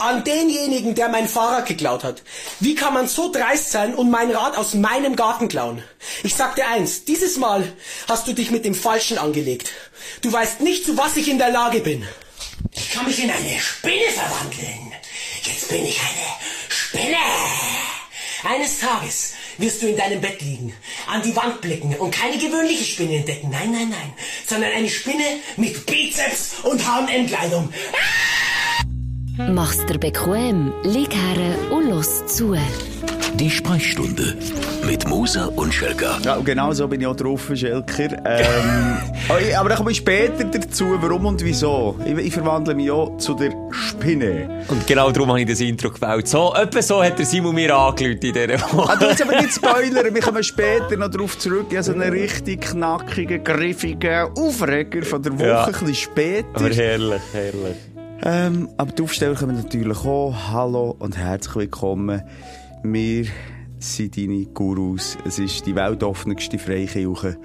An denjenigen, der mein Fahrrad geklaut hat. Wie kann man so dreist sein und mein Rad aus meinem Garten klauen? Ich sag dir eins, dieses Mal hast du dich mit dem Falschen angelegt. Du weißt nicht, zu was ich in der Lage bin. Ich kann mich in eine Spinne verwandeln. Jetzt bin ich eine Spinne. Eines Tages wirst du in deinem Bett liegen, an die Wand blicken und keine gewöhnliche Spinne entdecken. Nein, nein, nein, sondern eine Spinne mit Bizeps und H&M-Kleidung. Mach's dir bequem, lieg her und los zu. Die Sprechstunde mit Musa und Schelga. Ja, und genau so bin ich auch drauf, Schelker. Ähm, aber dann komme ich später dazu, warum und wieso. Ich, ich, verwandle mich auch zu der Spinne. Und genau darum habe ich das Intro gewählt. So, etwa so hat der Simon mir angelötet in dieser Woche. Ah, du willst aber nicht spoilern, wir kommen später noch darauf zurück. Ich habe so einen richtig knackigen, griffigen Aufreger von der Woche, ja. ein bisschen später. Aber herrlich, herrlich. Ähm, aber die Aufsteller kommen natürlich auch. Hallo und herzlich willkommen. Wir sind deine Gurus. Es ist die weltoffenste Freikirche,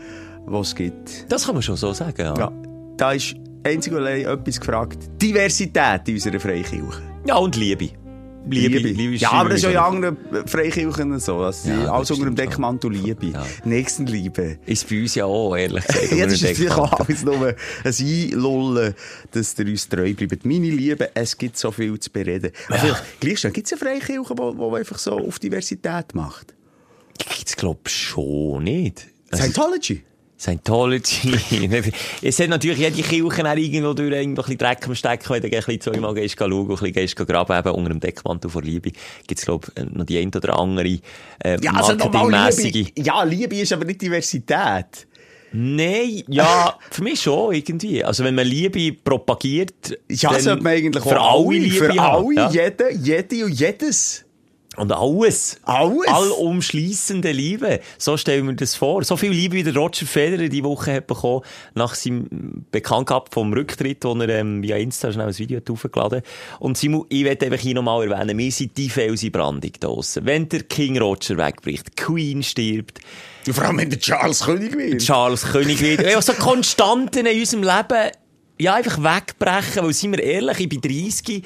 die es gibt. Das kann man schon so sagen, ja. ja da ist einzig und allein etwas gefragt. Diversität in unserer Freikirche. Ja, und Liebe. Liebe, Liebe. Liebe ja, aber das ist ja in anderen Freikirchen so. Also ja, alles unter dem Deckmantel Liebe. Ja. Nächstenliebe. Ist bei uns ja auch, ehrlich gesagt. ja, das ist natürlich auch alles nur ein Einlullen, dass ihr uns treu bleibt. Meine Liebe, es gibt so viel zu bereden. Ja. Aber vielleicht, gibt es eine Freikirche, die einfach so auf Diversität macht? Gibt es, glaube ich, schon nicht. Scientology? Scientology. es hat natürlich jede Kirche auch irgendwo durch ein bisschen Dreck am Stecken, wenn du ein bisschen zweimal gehst, schauen, ein bisschen gehst, graben, eben unter dem Deckmantel vor Liebe. Gibt's, glaub noch die ein oder andere, äh, ja, also Liebe, ja, Liebe ist aber nicht Diversität. Nein, ja, für mich schon irgendwie. Also wenn man Liebe propagiert, ja, sollte man eigentlich für alle Liebe Für alle, ja. jede, jede und jedes. Und alles. Alles? Allumschliessende Liebe. So stellen wir das vor. So viel Liebe wie der Roger Federer die Woche hat bekommen, nach seinem Bekanntgab vom Rücktritt, wo er ähm, via Insta schnell ein Video hat aufgeladen Und Simon, ich werde einfach hier nochmal erwähnen, wir sind die Felsenbrandung draussen. Wenn der King Roger wegbricht, Queen stirbt, vor allem wenn der Charles König wird. Charles König wird. Einfach so Konstanten in unserem Leben, ja, einfach wegbrechen, weil, sind wir ehrlich, ich bin 30,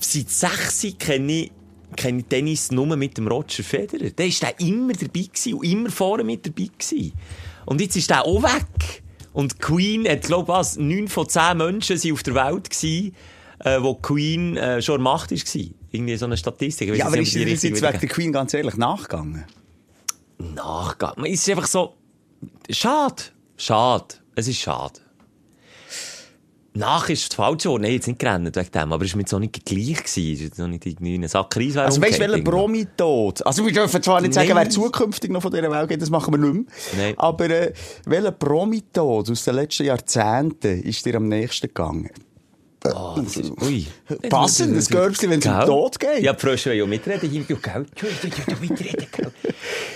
seit 6 kenne ich kenne ich Tennis nur mit dem Roger Federer. Der war immer dabei gewesen und immer vorne mit dabei gewesen. Und jetzt ist der auch weg. Und Queen hat, glaube ich, was, neun von zehn Menschen sind auf der Welt gewesen, äh, wo Queen äh, schon Macht war. Irgendwie so eine Statistik. Ja, aber ist dir jetzt wegen der Queen ganz ehrlich nachgegangen? Nachgegangen? Es ist einfach so, schade. Schade. Es ist schade. Nach ist das falsche Wort. Nein, jetzt nicht gerannt wegen dem, aber es war mit so nicht gleich gewesen. Es war noch nicht irgendwie ein Sack Reis Also weißt du, welcher Promi-Tod? Also wir dürfen zwar nicht sagen, wer zukünftig noch von dieser Welt geht, das machen wir nicht mehr. Nein. Aber äh, welcher Promi-Tod aus den letzten Jahrzehnten ist dir am nächsten gegangen? Oh, das ist, ui. Passend, das Görbchen, wenn es um Tod geht. Ja, die Frösche wollen ja mitreden. Hier, ja, gell? Ja, mitreden, gell?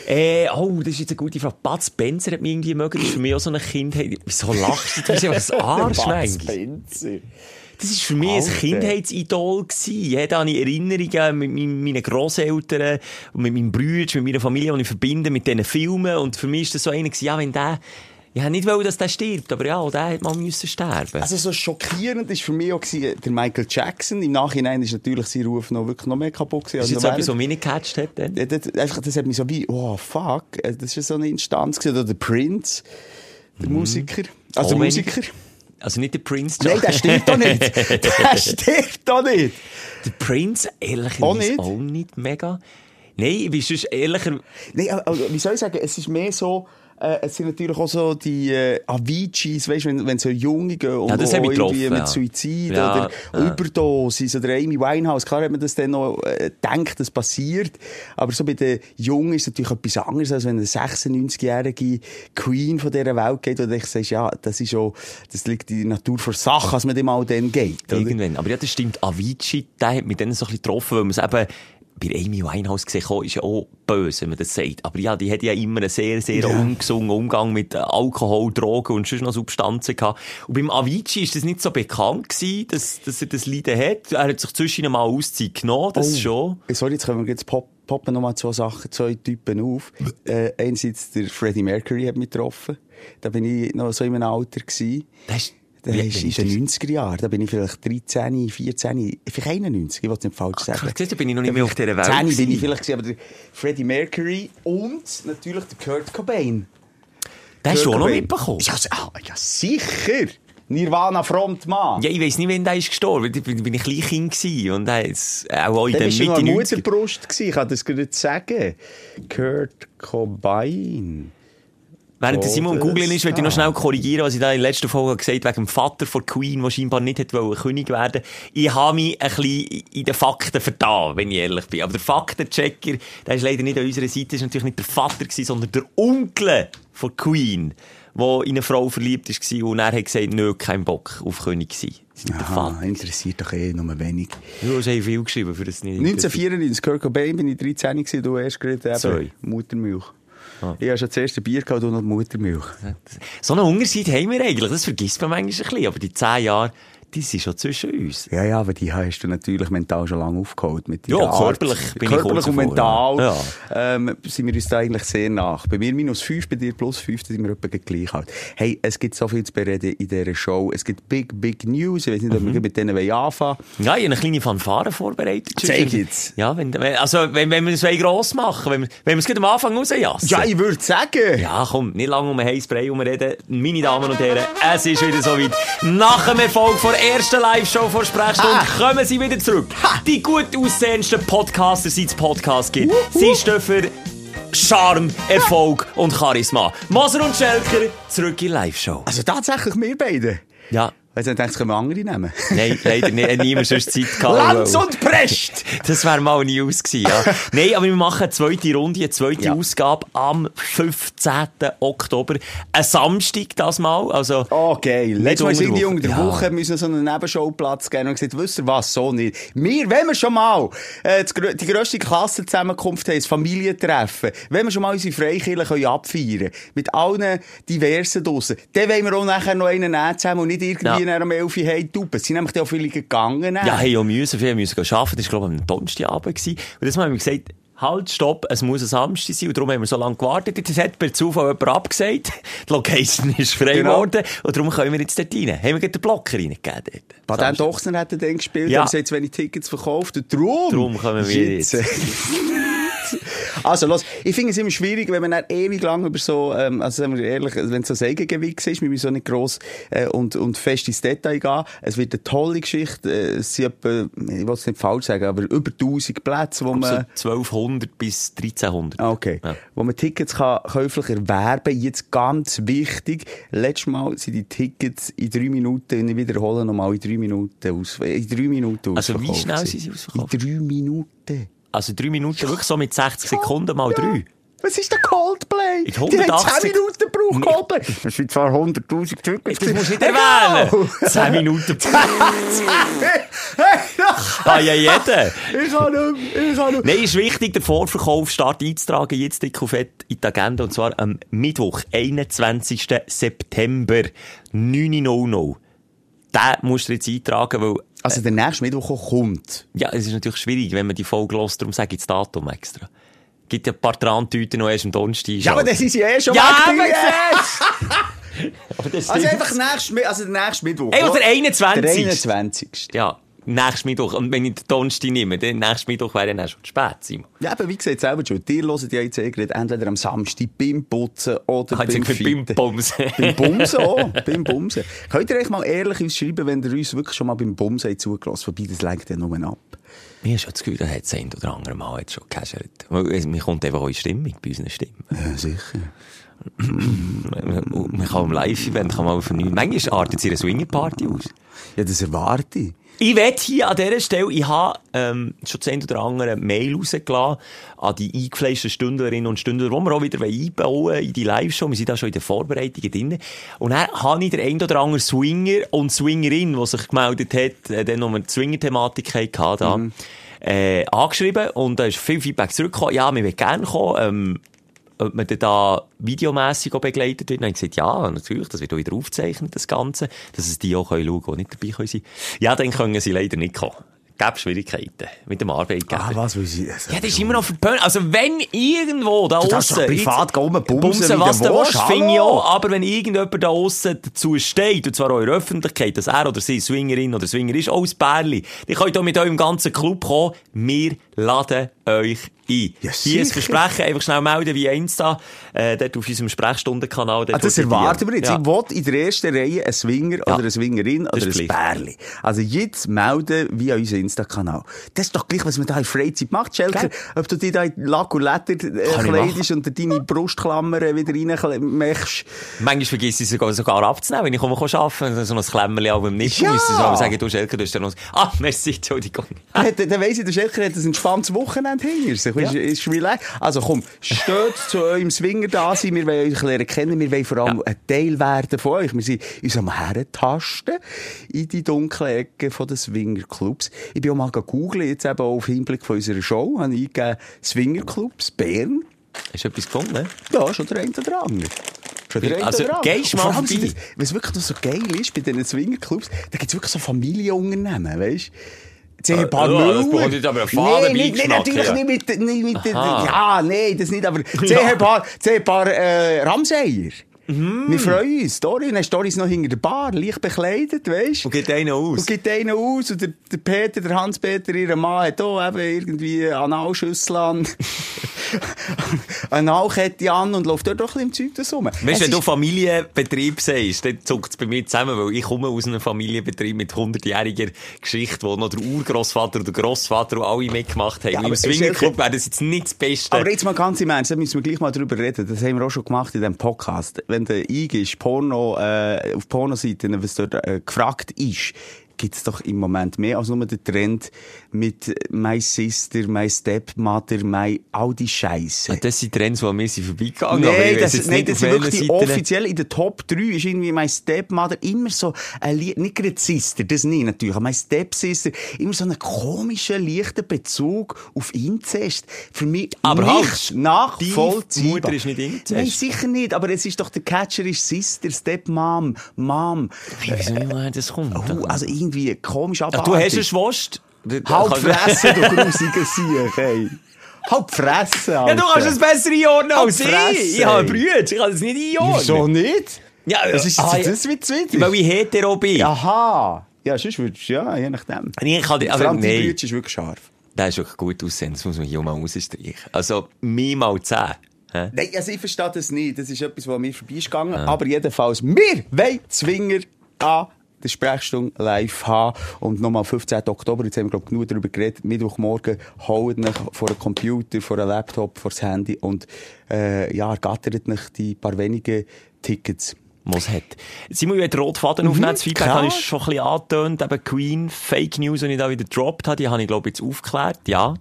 äh, oh, das ist jetzt eine gute Frage. Bud Spencer hat mich irgendwie mögen. Das ist für mich auch so ein Kind. Wieso lachst du? Das ist ja ein Arsch, Bud Spencer. Das war für mich Alter. ein Kindheitsidol. Gewesen. Da habe ich Erinnerungen mit meinen Grosseltern mit meinem Bruder, mit meiner Familie, die ich verbinde mit diesen Filmen. Und für mich war das so einer, ja, wenn der ich habe nicht wollen, dass der stirbt, aber ja, der hätte mal müssen sterben. Also so schockierend war für mich auch der Michael Jackson. Im Nachhinein ist natürlich sein Ruf noch wirklich noch mehr kaputt gewesen. Ist jetzt etwas, was mich nicht gecatcht hat dann? Das, einfach, das hat mich so wie, oh fuck, äh, das ist so eine Instanz gewesen. Oder der Prince, der mhm. Musiker. Also der Musiker. Also nicht der Prince. Nein, der stimmt doch nicht. der stimmt doch nicht. Der Prince, ehrlich, auch nicht. auch nicht mega. Nein, ich bin sonst ehrlicher... Nein, aber, wie soll ich sagen, es ist mehr so... Äh, es sind natürlich auch so die äh, Aviciis, weißt du, wenn, wenn so Junge gehen und ja, das irgendwie getroffen, mit ja. Suizid ja, oder ja. Überdosis oder Amy Winehouse. Klar hat man das dann noch äh, denkt, das passiert. Aber so bei den Jungen ist es natürlich etwas anderes, als wenn eine 96-jährige Queen von dieser Welt geht und ich sagst, ja, das ist schon, das liegt in der Natur vor Sache, als man dem auch dann geht. Oder? Irgendwann. Aber ja, das stimmt. Avicii, der hat mich dann so ein bisschen getroffen, weil man es eben bei Amy Winehouse gesehen, ist ja auch böse, wenn man das sagt. Aber ja, die hat ja immer einen sehr, sehr ja. ungesungen Umgang mit Alkohol, Drogen und sonst noch Substanzen gehabt. Und beim Avicii ist das nicht so bekannt gewesen, dass, dass er das Leiden hat. Er hat sich zwischen mal Auszeit genommen, das oh. schon. Sorry, jetzt können wir jetzt pop poppen nochmal zwei Sachen, zwei Typen auf. äh, einerseits der Freddie Mercury hat mich getroffen. Da bin ich noch so in einem Alter gewesen. Das ist Das ist in den 90er Jahren. Da bin ich vielleicht 13, 14, vielleicht 91. Ich will es nicht falsch sagen. Ach, da bin ich noch nicht mehr auf dieser Welt. 10 bin gewesen. ich vielleicht gewesen, aber der Freddie Mercury und natürlich der Kurt Cobain. Den hast du auch noch mitbekommen? Ja, ah, ja sicher. Nirvana Frontmann. Ja, ich weiss nicht, wann der ist gestorben. Da bin bin ich Kleinkind gewesen. Und der ist auch in Der Mitte an 90 Mutterbrust. gewesen, Ich kann das gerade sagen. Kurt Cobain. Während der Simon googeln ist, möchte ich noch schnell korrigieren, was ich da in der letzten Folge gesagt habe, wegen dem Vater von Queen, der scheinbar nicht wollen, König werden. Ich habe mich ein bisschen in den Fakten vertan, wenn ich ehrlich bin. Aber der Faktenchecker, der ist leider nicht an unserer Seite, war natürlich nicht der Vater, gewesen, sondern der Onkel von Queen, der in eine Frau verliebt war und er hat gesagt, nö, kein Bock auf König sein. Ist Aha, interessiert doch eh nur wenig. Ja, das haben viel geschrieben, für das nicht 1994, Kurt Cobain, bin ich 13 gewesen, du erst gerade eben Zwei. Muttermilch. Ich habe schon das erste Bier gehabt und noch Muttermilch. So einen Unterschied haben wir eigentlich, das vergisst man manchmal ein bisschen, aber die zehn Jahre, die sind schon zwischen uns. Ja, ja, aber die hast du natürlich mental schon lange aufgeholt. Mit Ja, deiner Art. körperlich bin ich körperlich kurz und mental ja. ähm, sind wir uns da eigentlich sehr nach. Bei mir minus 5, bei dir plus 5, da sind wir etwa gleich alt. Hey, es gibt so viel zu bereden in dieser Show. Es gibt big, big News. Ich weiß nicht, ob Mhm. wir mit denen wollen anfangen Ja, ich habe eine kleine Fanfare vorbereitet. Zeig jetzt. Ja, wenn, also, wenn, wenn wir es gross machen, wenn wir, wenn wir es am Anfang rausjassen. Ja, ich würde sagen. Ja, komm, nicht lange um einen heißen Brei reden. Meine Damen und Herren, es ist wieder soweit. Nach dem Erfolg der ersten Live-Show vor Sprechstunde kommen sie wieder zurück. Die gut aussehendsten Podcaster, seit es Podcast gibt. Sie stehen für Charme, Erfolg und Charisma. Moser und Schelker, zurück in Live-Show. Also tatsächlich wir beide. Ja, Weil ich dachte, können wir andere nehmen. nein, leider nicht. Niemand sonst Zeit gehabt. Lanz und Prest! Das wäre mal News gewesen, ja. Nein, aber wir machen eine zweite Runde, eine zweite Ja. Ausgabe am 15. Oktober. Ein Samstag das mal, also... Oh, geil. Letztes Mal irgendwie Woche. unter der Ja. Woche müssen so einen Nebenschauplatz geben und gesagt, wisst ihr was, so nicht. Wir, wenn wir schon mal äh, die grösste Klassenzusammenkunft haben, das Familientreffen, wenn wir schon mal unsere Freikirche können abfeiern können, mit allen diversen draussen, dann wollen wir auch nachher noch einen nehmen zusammen und nicht irgendwie Ja. Nach um 11 Uhr heimtuben. Es sind nämlich dann auch viele gegangen. Ja, hey, ja müssen, wir müssen arbeiten. Das war, glaube ich, am Donnerstagabend. gewesen. Und das haben wir gesagt, halt, stopp, es muss ein Samstag sein. Und darum haben wir so lange gewartet. Jetzt hat per Zufall jemand abgesagt. Die Location ist frei Genau. geworden. Und darum können wir jetzt dort rein. Haben wir gerade den Blocker reingegeben dort. Patent. Ochsner hat er dann gespielt, Ja. aber sie zu wenig Tickets verkauft. Und darum, Darum kommen wir ist Also, los, ich finde es immer schwierig, wenn man dann ewig lang über so, ähm, also sagen wir ehrlich, wenn es so ein Eigengewicht ist, wir müssen so nicht gross äh, und, und fest ins Detail gehen. Es wird eine tolle Geschichte, äh, es sind etwa, ich will es nicht falsch sagen, aber über 1000 Plätze, wo So man... 1200 bis 1300. Ah, Okay. Ja. Wo man Tickets kann käuflich erwerben Jetzt ganz wichtig. Letztes Mal sind die Tickets in drei Minuten, ich wiederhole nochmal, in drei Minuten aus, in drei Minuten Also wie schnell sind sie ausverkauft? In drei Minuten. Also drei Minuten, wirklich so mit 60 Sekunden mal drei. Was ist der Coldplay? In Die haben 180 10 Minuten gebraucht, Coldplay. Das sind zwar 100'000 Tickets. Das musst du nicht erwähnen. 10 Minuten. Ah, ja, jeder. Ich kann nicht mehr, ich kann nicht mehr. Nein, ist wichtig, den Vorverkauf start einzutragen, jetzt dick auf in die Agenda, und zwar am Mittwoch, 21. September, 9.00 Uhr. Den musst du jetzt eintragen, weil, Also der nächste Mittwoch kommt. ja, es ist natürlich schwierig, wenn man die Folge hört, darum sage ich das Datum extra. Gibt ja ein paar Trantüten noch erst am Donnerstag. Ja, aber das ist ja eh schon Ja, aber das Also einfach nächste, Mi- also der nächste Mittwoch. Ey, oder oder? der 21. Der 21. Ja, nächstes Mittwoch. Und wenn ich den Donnerstag nehme, dann nächstes Mittwoch wäre dann auch schon spät, Simon. Ja, aber wie gesagt, selber schon. Ihr hört ja jetzt eh gerade entweder am Samstag beim Putzen oder beim wir beim. Bumsen. beim Bumsen auch. beim Bumsen. Könnt ihr euch mal ehrlich uns schreiben, wenn ihr uns wirklich schon mal beim Bumsen habt zugelassen Wobei, das lenkt ja nur ab. Mir ist schon das Gefühl, da hat es ein oder andere Mal jetzt schon es- Man kommt einfach in Stimmung bei unseren Stimmen. Ja, sicher. Man kann am Live-Event kann man vernünftig. Manchmal artet es einer Swinger-Party aus. Ja, das erwarte ich. Ich wette hier an dieser Stelle, ich habe ähm, schon eine oder andere Mail rausgelassen an die eingefleischten Stündlerinnen und Stündler, die wir auch wieder einbauen in die Live-Show. Wir sind da schon in den Vorbereitungen drin. Und dann habe ich den ein oder anderen Swinger und Swingerin, die sich gemeldet hat, äh, dann noch eine Swinger-Thematik hatte, da, äh, angeschrieben. Und da ist viel Feedback zurückgekommen. Ja, wir wollen gerne kommen. Ähm, ob man dann da videomässig auch begleitet wird. Dann habe ich gesagt, ja, natürlich, das wird auch wieder aufgezeichnet, das Ganze, dass es die auch können schauen, die nicht dabei können sein. Ja, dann können sie leider nicht kommen. gäbe Schwierigkeiten mit dem Arbeitgeber. Ah, was will sie? Ja, das ist immer noch verpönt. Also, wenn irgendwo da Du aussen... doch privat gehen, bumsen, bumsen, was du du willst, finde ich auch. Aber wenn irgendjemand da aussen dazu steht, und zwar auch in der Öffentlichkeit, dass er oder sie Swingerin oder Swinger ist, auch ein Bärli, die könnt auch mit eurem ganzen Club kommen. Wir laden euch ein. Ja, Hier ein. Versprechen, einfach schnell melden via Insta, äh, dort auf unserem Sprechstundenkanal. Ah, das erwarten wir jetzt. Ja. Ich will in der ersten Reihe einen Swinger Ja. oder eine Swingerin Das oder ein. Bärli. Also jetzt melden via unseren Insta-Kanal. Das ist doch gleich, was man da in Freizeit macht, Schelker. Ob du dich da in Lack und Leder äh, ich kleidest und deine Brustklammern wieder reinmachst. Manchmal vergisst ich sogar, sogar abzunehmen, wenn ich komme arbeiten, so ein Klemmerli auf dem Nippel. Ja. So, aber sagen, du Schelker, du hast ja noch... Ah, merci, Entschuldigung. Dann, dann weiss ich, der Schelker hat ein entspanntes Wochenende hinter sich. Ist, ist relax. Also komm, steht zu eurem Swinger da sein. Wir wollen euch lernen kennen. Wir wollen vor allem Ja. ein Teil werden von euch. Wir sind uns am Herentasten in die dunklen Ecken den Swingerclubs. Ich bin auch mal googeln, jetzt eben auf Hinblick von unserer Show, habe ich eingegeben, Swingerclubs Bern. Hast du etwas gefunden? ne? Ja, schon der eine oder andere. Der Also, gehst mal vorbei. Was wirklich so geil ist bei diesen Swingerclubs, da gibt es wirklich so Familienunternehmen, weißt du? Jetzt haben ein paar Äh, ja, das Müller. braucht jetzt aber einen faden nee, nicht, nicht, Beigeschmack, natürlich ja. nicht mit, nicht mit den- Aha. ja, nee, das nicht, aber jetzt haben ein paar, jetzt haben ein paar äh, Ramseyer. Mhm. Wir freuen uns. Dorian, hast Doris noch hinter der Bar, leicht bekleidet, weißt Und geht einer aus. und gibt einen aus. Und der, der Peter, der Hans-Peter, ihr Mann, hat auch eben irgendwie Analschüssel an. Analkette an und läuft dort doch ein bisschen im Zeug das rum. Weißt du, wenn du ist- Familienbetrieb sagst, dann zuckt es bei mir zusammen, weil ich komme aus einem Familienbetrieb mit 100-jähriger Geschichte, wo noch der Urgroßvater und der Großvater und alle mitgemacht haben. Ja, Im Swingerclub wäre das jetzt nicht das Beste. Aber jetzt mal ganz im Ernst, da müssen wir gleich mal drüber reden. Das haben wir auch schon gemacht in diesem Podcast. Wenn du eingehst, Porno, äh, auf Pornoseiten, was dort äh, gefragt ist, gibt es doch im Moment mehr als nur den Trend mit My Sister, My Stepmother, My, all die Scheiße. das sind Trends, die an mir sind vorbeigegangen. Nein, das, jetzt nein, das sind wirklich Seiten. offiziell in der Top 3 ist irgendwie My Stepmother immer so ein, Lie- nicht gerade Sister, das nicht natürlich, aber My Stepsister, immer so einen komischen, leichten Bezug auf Inzest. Für mich Aber nicht halt, nachvollziehbar. Mutter ist nicht Inzest. Nein, sicher nicht, aber es ist doch der Catcher ist Sister, Stepmom, Mom. Ich weiß nicht, woher das kommt. Oh, also irgendwie komisch abartig. du hast eine Schwester? Halb fressen, du grusiger Sieg, hey. Halb fressen, Ja, du kannst es besser einordnen als ich. Ich habe. Brüder, ich kann es nicht einordnen. Wieso nicht? Ja, Was ist ah, das mit wieder? Weil ich hetero bin. Aha. Ja, sonst würdest du, ja, je nachdem. Ich kann, Vor aber allem die nein, Brütsch ist wirklich scharf. der ist wirklich gut aussehen, das muss man hier mal rausstreichen. Also, mir mal 10. Hä? Nein, also ich verstehe das nicht. Das ist etwas, was mir vorbei ist gegangen. Aber jedenfalls, wir wollen Zwinger an der Sprechstunde live haben. Und nochmal 15. Oktober, jetzt haben wir, glaube ich, genug darüber geredet. Mittwochmorgen holt euch vor einem Computer, vor einem Laptop, vor das Handy und äh, ja, ergattert euch die paar wenigen Tickets. was hat. Simon, ich will den roten Faden aufnehmen. Das Feedback klar. habe ich schon ein bisschen angetönt. Eben Queen, Fake News, die ich da wieder gedroppt habe, die habe ich, glaube ich, jetzt aufgeklärt. Ja.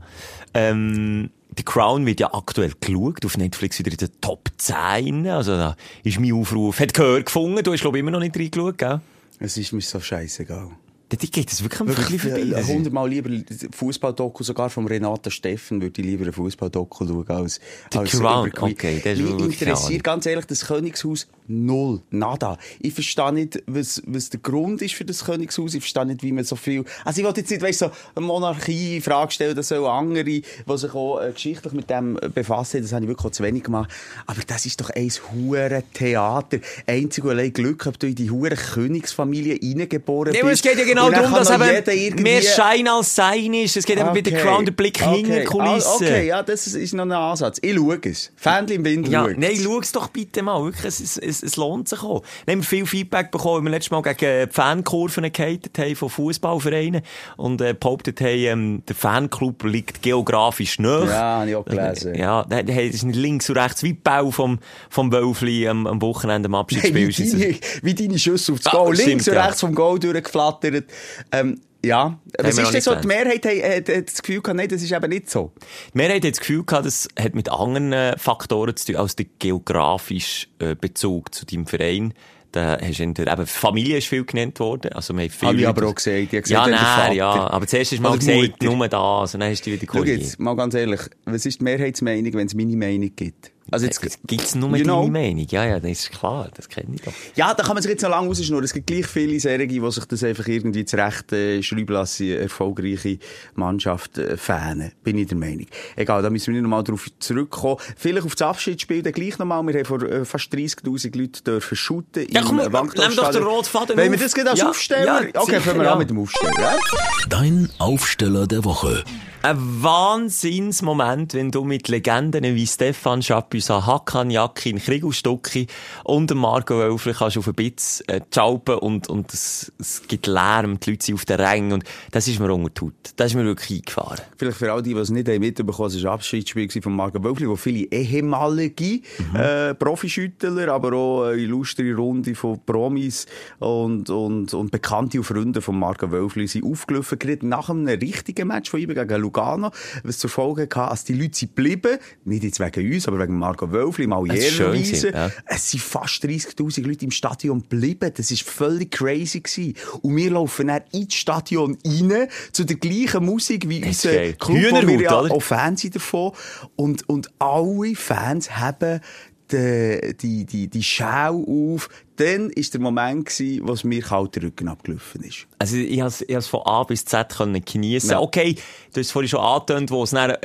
Ähm, The Crown wird ja aktuell geschaut, auf Netflix wieder in den Top 10. Also da ist mein Aufruf, hat Gehör gefunden. Du hast, glaube ich, immer noch nicht reingeschaut, gell? Es ist mir so scheißegal. Da geht es wirklich am vorbei. Wirklich, ist- hundertmal lieber Fußballdoku, sogar vom Renata Steffen würde ich lieber ein Fußballdoku schauen als, The als Crown, okay, das ist Mich interessiert ganz ehrlich das Königshaus null, nada. Ich verstehe nicht, was, was der Grund ist für das Königshaus. Ich verstehe nicht, wie man so viel, also ich wollte jetzt nicht, weißt so, eine Monarchie in Frage stellen, das sollen andere, die sich auch äh, geschichtlich mit dem äh, befassen, das habe ich wirklich auch zu wenig gemacht. Aber das ist doch ein hure Theater. Einzig und allein Glück, ob du in die hure Königsfamilie reingeboren Ja, bist. Ja genau Und darum, dass eben irgendwie- mehr Schein als Sein ist. Es geht eben bei The Crown der Blick hinter die Kulissen. Ah, Okay, ja, das ist noch ein Ansatz. Ich schaue es. Fähnchen im Wind Ja, schaut. nein, schau es doch bitte mal. Wirklich, es, es, es, lohnt sich auch. Wir haben viel Feedback bekommen, weil wir letztes Mal gegen die Fankurven gehatet haben von Fußballvereinen und äh, behauptet haben, ähm, der Fanclub liegt geografisch näher. Ja, habe ich auch gelesen. Ja, da- da- das ist links und rechts wie die Bau vom, vom Wölfli am, am Wochenende am Hey, Abschiedsspiel. wie, deine, wie deine Schüsse aufs Ah, Goal. stimmt, Links und ja. rechts vom Goal durchgeflattert. Ähm, ja, was ist denn so? Die Mehrheit hat, hat, das Gefühl gehabt, nein, das ist eben nicht so. Die Mehrheit hat das Gefühl gehabt, das hat mit anderen äh, Faktoren zu tun, als der geografische äh, Bezug zu deinem Verein. Da hast du entweder, eben, Familie ist viel genannt worden. Also, wir haben viel Habe ich aber auch gesagt. Ich Ja, nein, ja. Aber zuerst hast du mal die gesagt, Mutter. nur das. Und dann hast du dich wieder Schau korrigiert. jetzt, mal ganz ehrlich, was ist die Mehrheitsmeinung, wenn es meine Meinung gibt? Also jetzt jetzt, gibt's nur you deine know. Meinung. Ja, ja, das ist klar, das kenne ich doch. Ja, da kann man sich jetzt noch lange rausschnurren. Es gibt gleich viele Serien, die sich das einfach irgendwie zurecht äh, schreiben lassen, erfolgreiche Mannschaft äh, fähnen. Bin ich der Meinung. Egal, da müssen wir nicht nochmal drauf zurückkommen. Vielleicht auf das Abschiedsspiel dann gleich nochmal. Wir haben vor äh, fast 30'000 Leuten dürfen shooten. Ja, komm, im nehmen doch den roten Faden Wollen wir das gerade als Ja, Aufsteller? ja, okay, fangen wir ja. an mit dem Aufsteller. Ja? Dein Aufsteller der Woche. Ein Wahnsinnsmoment, wenn du mit Legenden wie Stefan Chapuisat, Hakan Yakin, Krigo Stucki und Marco Wölfli kannst auf den Bitz äh, schalpen und, und es, es gibt Lärm, die Leute sind auf den Rängen und das ist mir unter die Haut. Das ist mir wirklich eingefahren. Vielleicht für all die, die es nicht haben mitbekommen haben, es war ein Abschiedsspiel von Marco Wölfli, wo viele ehemalige äh, Profischüttler, aber auch eine illustre Runde von Promis und, und, und Bekannte und Freunde von Marco Wölfli sind aufgelaufen, gerade nach einem richtigen Match von ihm gegen Lugano, was zur Folge hatte, dass die Leute sind geblieben, nicht jetzt wegen uns, aber wegen Marco Wölfli, mal gewesen, ja. Es sind fast 30'000 Leute im Stadion geblieben. Das war völlig crazy. Gewesen. Und wir laufen dann ins Stadion rein, zu der gleichen Musik wie unser geil. Club, wo wir ja oder? auch Fans sind davon. Und, und alle Fans haben die, die, die, die Schau auf. Dann war der Moment, gewesen, wo es mir kalt den Rücken abgelaufen ist. Also ich ich has von A bis Z können geniessen. Ja. Okay, du hast es vorhin schon angetönt, wo es dann äh,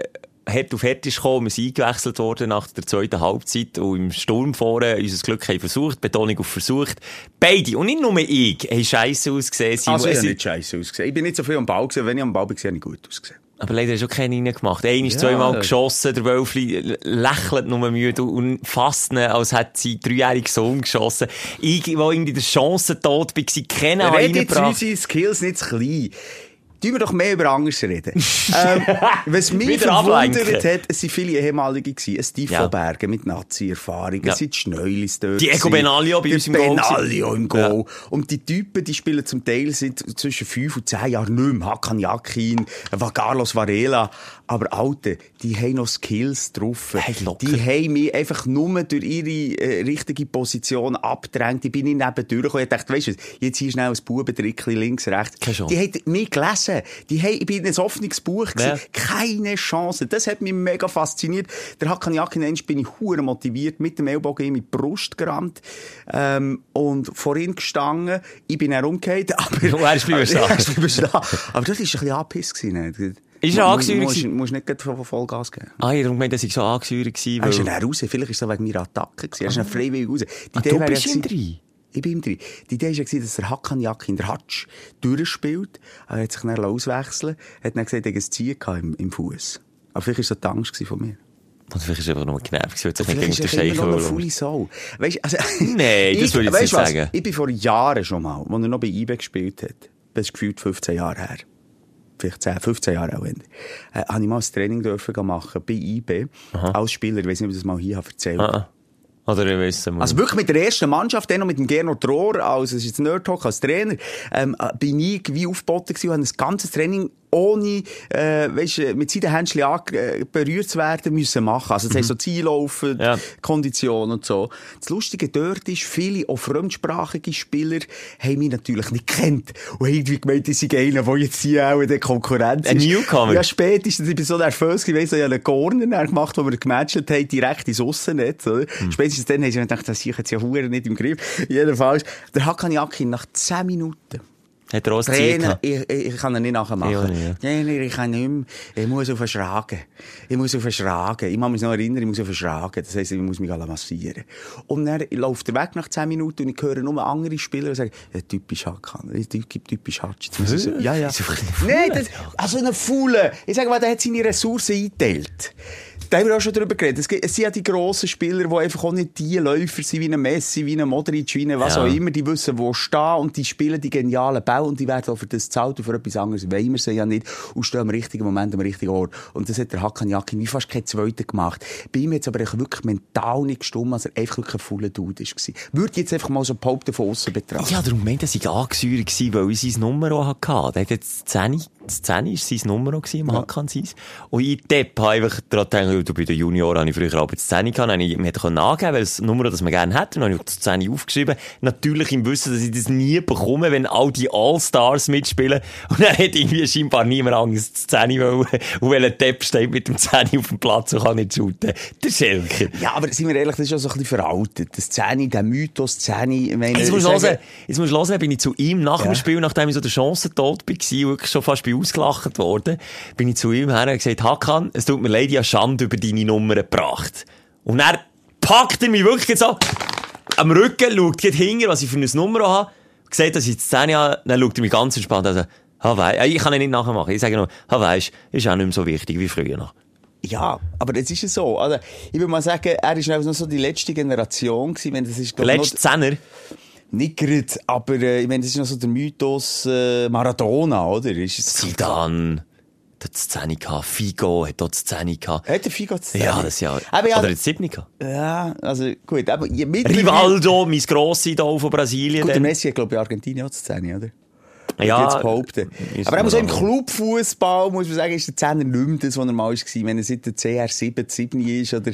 hart auf hart ist gekommen. Wir sind eingewechselt worden nach der zweiten Halbzeit und im Sturm vorne unser Glück haben versucht, Betonung auf versucht. Beide, und nicht nur ich, haben scheisse ausgesehen. Sie- Also, ich es- habe nicht scheiße ausgesehen. Ich bin nicht so viel am Ball gewesen. Wenn ich am Ball war, habe ich gut ausgesehen. Aber leider hast du auch keinen reingemacht. Einmal, Ja. zweimal geschossen, der Wölfli lächelt nur müde und fasst ihn, als hätte sie dreijährigen Sohn geschossen. Ich, wo irgendwie der Chancentod war, keiner hat Red jetzt reingebracht. unsere Skills nicht zu klein. Tun wir doch mehr über anderes reden. ähm, was mich verwundert hat, es sind viele ehemalige gewesen. Es Steve Ja. Bergen mit Nazi-Erfahrung. Ja. Es sind die Schneulis dort. Diego gewesen. Benaglio bei uns im Goal. Benaglio im Goal. Und die Typen, die spielen zum Teil seit zwischen fünf und zehn Jahren nicht mehr. Hakan Yakin, Carlos Varela. Aber Alte, die haben noch Skills drauf. Hey, die haben mich einfach nur durch ihre äh, richtige Position abgedrängt. Ich bin nicht neben durchgekommen. Ich dachte, weißt du, jetzt hier schnell ein Bubentrickchen links, rechts. Die haben mich gelesen. Die haben, ich bin in ein offenes Buch gewesen. Ja. Keine Chance. Das hat mich mega fasziniert. Der Hakan Yakin, bin ich hure motiviert, mit dem Ellbogen in die Brust gerammt, ähm, und vor ihm gestanden. Ich bin herumgekehrt, aber... Und er ist bleiben stehen. Er. Aber das war ein bisschen angepisst gewesen. ne? Ist er angesäuert musst- gewesen? musst nicht voll- Vollgas geben. Ah, ich gemeint, dass ich so angesäuert war. Er ist dann raus. Vielleicht ist es wegen meiner Attacke gewesen. Er ist dann freiwillig raus. Die Ah, du bist gewesen- drin? Ich bin ihm drin. Die Idee war dass der Hakan Yakin, der Hatsch, durchspielt. Er hat sich dann auswechseln hat dann gesagt, er hat ein gehabt im, im Fuß. Aber vielleicht war so die Angst von mir. Und vielleicht ist er einfach nur genervt, weil er sich nicht gegen den er Scheichen immer noch eine Sau. Weißt, also, Nein, das würde ich jetzt nicht was? sagen. Ich bin vor Jahren schon mal, als er noch bei IBE gespielt hat, das ist gefühlt 15 Jahre her, vielleicht 10, 15 Jahre auch, äh, habe ich mal ein Training dürfen machen bei IBE als Spieler. Ich weiß nicht, ob ich das mal hier habe erzählt Ah, ah. Oder weiss es mal. Also wirklich mit der ersten Mannschaft, dann noch mit dem Gernot Rohr, als, es ist jetzt Nerd Talk, als Trainer, ähm, äh, bin ich wie aufgeboten gewesen und habe ein ganzes Training ohne, äh, weißt, mit seinen Händchen äh, berührt zu werden, müssen machen. Also, das heisst so Ziellaufen, Ja. Kondition und so. Das Lustige dort ist, viele, auch fremdsprachige Spieler, haben mich natürlich nicht gekannt. Und haben irgendwie gemeint, die sind einer, der jetzt hier auch in der Konkurrenz Ein ist. Newcomer. Ja, spätestens, ich bin so nervös gewesen, ich habe einen Corner gemacht, wo wir gematcht haben, direkt ins Aussennetz, oder? Hm. Spätestens dann haben sie gedacht, das ich jetzt ja hure nicht im Griff. Jedenfalls, der Hakan Yakin nach 10 Minuten, Hat er auch Trainer, ich, ich, kann ihn nicht nachher Ich machen. auch nicht, ja. Trainer, ich kann nicht mehr, ich muss auf Schragen. Ich muss auf Schragen. Ich muss mich noch erinnern, ich muss auf Schragen. Das heisst, ich muss mich alle massieren. Und dann läuft er weg nach 10 Minuten und ich höre nur andere Spieler die sagen, ja, typisch Hakan, typisch, typisch Hatsch. Ja, ja. Nein, das, also ein Fuhle. Ich sage mal, der hat seine Ressourcen eingeteilt. Da haben wir auch schon drüber geredet. Es, gibt, es sind ja die grossen Spieler, die einfach auch nicht die Läufer sind, wie ein Messi, wie ein Modric, wie ein was Ja. auch immer. Die wissen, wo stehen und die spielen die genialen Bälle und die werden auch für das zahlt und für etwas anderes wollen wir sie ja nicht und stehen am richtigen Moment am richtigen Ort. Und das hat der Hakan Yakin wie fast kein Zweiter gemacht. Bei ihm jetzt aber echt wirklich mental nicht gestummt, als er einfach wirklich ein fauler Dude war. Würde jetzt einfach mal so behaupten von außen betrachten. Ja, darum meint, dass ich angesäuert war, weil ich sein Nummer auch hatte. Der hat jetzt 10 das 10 war sein Nummer gewesen, im ja. Hakan Seis. Und ich Depp habe einfach daran gedacht, bei den Junioren habe ich früher auch das 10 gehabt, ich mir hätte angeben weil das Nummer, das man gerne hätte, dann habe ich das 10 aufgeschrieben. Natürlich im Wissen, dass ich das nie bekomme, wenn all die All-Stars mitspielen. Und dann hat irgendwie scheinbar niemand Angst, das 10 wollen. Und wenn ein Depp steht mit dem 10 auf dem Platz und kann nicht shooten. Der Schelker. Ja, aber sind wir ehrlich, das ist auch so ein bisschen veraltet. Das 10, der Mythos 10, ich meine, Jetzt musst du hören, jetzt musst du hören, bin ich zu ihm nach ja. dem Spiel, nachdem ich so der Chance tot war, wirklich schon fast bei ausgelacht worden, bin ich zu ihm her und gesagt, Hakan, es tut mir leid, ich habe Schande über deine Nummer gebracht. Und er packt er mich wirklich so am Rücken, schaut hinter, was ich für eine Nummer habe, sieht, dass ich die Szene habe, dann schaut er mich ganz entspannt an. Also, ha, wei ich kann ihn nicht nachmachen. Ich sage nur, ha, weisst, ist auch nicht mehr so wichtig wie früher noch. Ja, aber jetzt ist es so. Also, ich würde mal sagen, er ist noch so die letzte Generation gewesen. Wenn das ist, glaub, Letzte Zehner? Nicht gerade, aber äh, ich meine, das ist noch so der Mythos äh, Maradona, oder? Ist es Zidane. Hat das 10 gehabt. Figo hat dort das 10 gehabt. Hat der Figo das 10? Ja, das Jahr. Aber ja, Oder 7 gehabt. Ja, also gut. Aber Rivaldo, mein grosser Idol von Brasilien. Gut, der Messi hat, glaube ich, Argentinien auch das 10, oder? Ja, jetzt behaupten. Aber auch so im Clubfußball muss man sagen, ist der Zehner nicht mehr das, was er mal war. Wenn er seit der CR7, 7 ist, oder,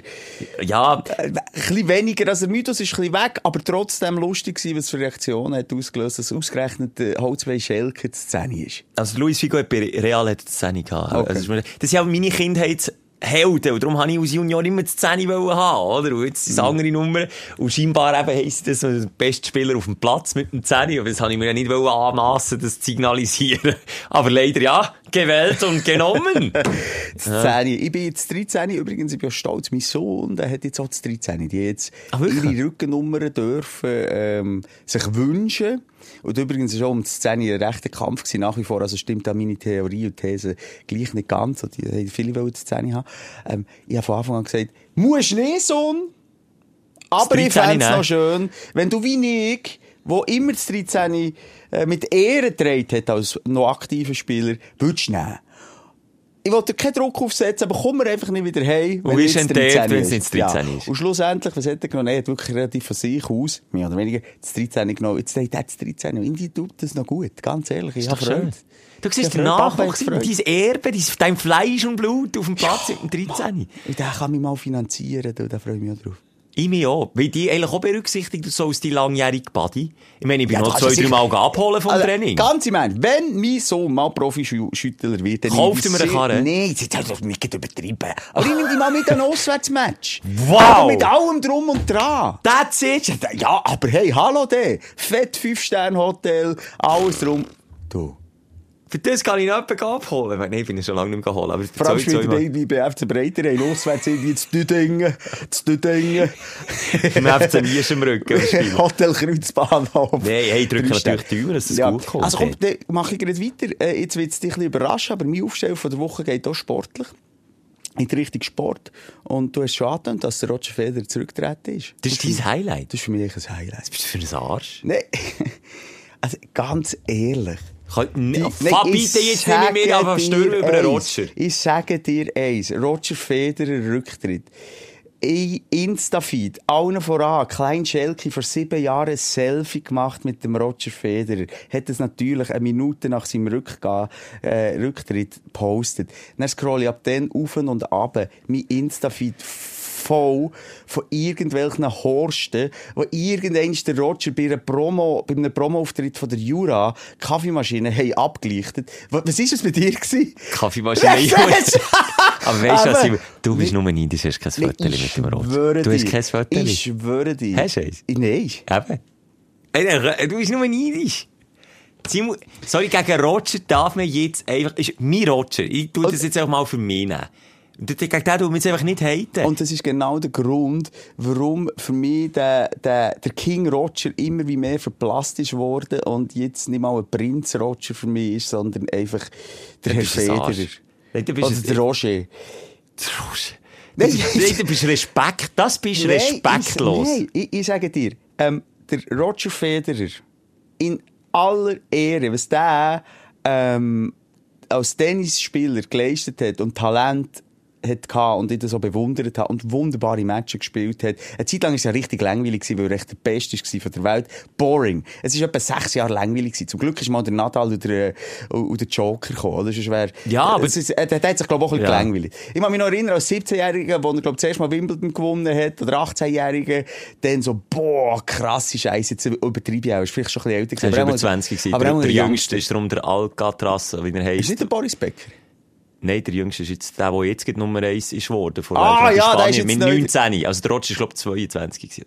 ja, äh, ein bisschen weniger. Also der Mythos ist ein bisschen weg, aber trotzdem lustig gewesen, was für Reaktionen hat ausgelöst, dass ausgerechnet der Holzbein Schelke das 10 ist. Also Luis Figo hat bei Real hat das 10 gehabt. Okay. Also, das ist ja meine Kindheit, Helden. Und darum habe ich als Junior immer das 10 haben, oder? Und jetzt sind es mhm. andere Nummern. Und scheinbar eben heisst das der beste Spieler auf dem Platz mit dem 10. Aber das habe ich mir ja nicht anmassen, das zu signalisieren. Aber leider, ja, gewählt und genommen. das ja. 10. Ich bin jetzt 13. Übrigens, ich bin stolz. Mein Sohn, der hat jetzt auch das 13. Die jetzt Ach, ihre Rückennummern dürfen, ähm, sich wünschen. Und übrigens war auch um die Szene ein rechter Kampf gewesen, nach wie vor. Also stimmt auch meine Theorie und These gleich nicht ganz. Die haben viele wollen die Szene haben. Ähm, ich habe von Anfang an gesagt, musst nicht, Sohn. Aber ich fände es noch schön, wenn du wie ich, wo immer das 13 äh, mit Ehre getragen hat als noch aktiver Spieler, würdest nehmen ich wollte keinen Druck aufsetzen, aber komm mir einfach nicht wieder heim. Wie ist entdeckt, wenn es nicht 13 ja. ist? Und schlussendlich, was hat er genommen? Er hat wirklich relativ von sich aus, mehr oder weniger, das 13 genommen. Jetzt hat er das 13 und Indie tut das noch gut. Ganz ehrlich, ich habe Freude. Du siehst den Nachwuchs, dein Erbe, dein Fleisch und Blut auf dem Platz ja, mit dem 13. Und der kann mich mal finanzieren, da freue ich mich auch drauf. Ich mich auch. Weil die eigentlich auch berücksichtigt, so aus die langjährige Buddy. Ich meine, ich bin ja, noch zwei, drei Mal abholen vom also, Training. Ganz im Ernst. Wenn mein Sohn mal Profischüttler wird, dann Kauft er mir eine Karre? Nein, jetzt hat er nicht übertrieben. Aber ich nehme dich mal mit einem Auswärtsmatch. Wow! Aber mit allem drum und dran. That's it. Ja, aber hey, hallo der. Fett 5-Sterne-Hotel, alles drum. Du. Für das kann ich jemanden abholen. Nein, ich bin schon lange nicht mehr geholt. Aber Vor allem spielt bei, bei FC Breiter auswärts irgendwie zu Düdingen, zu Düdingen. Im FC Niesch im Rücken. Hotel Kreuzbahnhof. Nein, hey, drücken natürlich teuer, dass es ja. gut kommt. Also komm, dann mache ich gerade weiter. Äh, jetzt wird es dich ein bisschen überraschen, aber mein Aufstell von der Woche geht auch sportlich in die Richtung Sport. Und du hast schon angetan, dass der Roger Federer zurückgetreten ist. Das ist dein Highlight? Das ist für mich ein Highlight. Was bist du für ein Arsch? Nein. Also, ganz ehrlich. Fabi, bitte jetzt nicht mit mir einfach stürmen über den Roger. Ich sage dir eins. Roger Federer Rücktritt. Instafeed, allen voran, Klein Schelke vor sieben Jahren ein Selfie gemacht mit dem Roger Federer. Hat es natürlich eine Minute nach seinem Rückgang, äh, Rücktritt gepostet. Dann scroll ich ab dann auf und ab. Mein Instafeed voll von irgendwelchen Horsten, wo irgendwann der Roger bei, einer Promo, bei einem Promo-Auftritt von der Jura Kaffeemaschine haben abgelichtet. Was war es mit dir? Gewesen? Kaffeemaschine, Aber weißt du, was du bist nur neidisch, du hast kein Foto mit dem Roger. Du hast kein Foto. Ich schwöre dir. Hast du eins? Nein. Eben. Du bist nur neidisch. Sorry, gegen Roger darf man jetzt einfach, ist mein Roger, ich tue das jetzt auch mal für mich nehmen. Gegen den tun wir jetzt einfach nicht haten. Und das ist genau der Grund, warum für mich der, der, der King Roger immer wie mehr verblasst ist worden und jetzt nicht mal ein Prinz Roger für mich ist, sondern einfach der Herr Federer. Nein, du bist Oder der Roger. Der Roger. Nein, du bist Respekt, das bist nein, respektlos. Ich, nein, ich, ich sage dir, ähm, der Roger Federer, in aller Ehre, was der ähm, als Tennisspieler geleistet hat und Talent hat und ich das so bewundert habe und wunderbare Matches gespielt hat. Eine Zeit lang war es ja richtig langweilig gewesen, weil er echt der Beste war von der Welt. Boring. Es ist etwa sechs Jahre langweilig gewesen. Zum Glück ist mal der Nadal oder, der, oder der Joker gekommen, oder? Sonst wär, Ja, aber- es ist, äh, der, der hat sich, glaube ich, auch ein bisschen Ja. gelangweilt. Ich kann mich noch erinnern, als 17-Jähriger, wo er, glaube ich, zuerst mal Wimbledon gewonnen hat, oder 18-Jähriger, dann so, boah, krasse Scheiße, jetzt übertreibe ich auch, ist vielleicht schon ein bisschen älter Er war aber über auch- 20 gewesen. Aber Der, der ein Jüngste ist darum der Alcatraz, wie er Ist heisst. nicht der Boris Becker? Nein, der Jüngste ist jetzt der, der jetzt Nummer 1 ist geworden. Von Ah, ja, der ist jetzt Mit neu- 19. Also der Roger ist, glaube ich, 22 gewesen.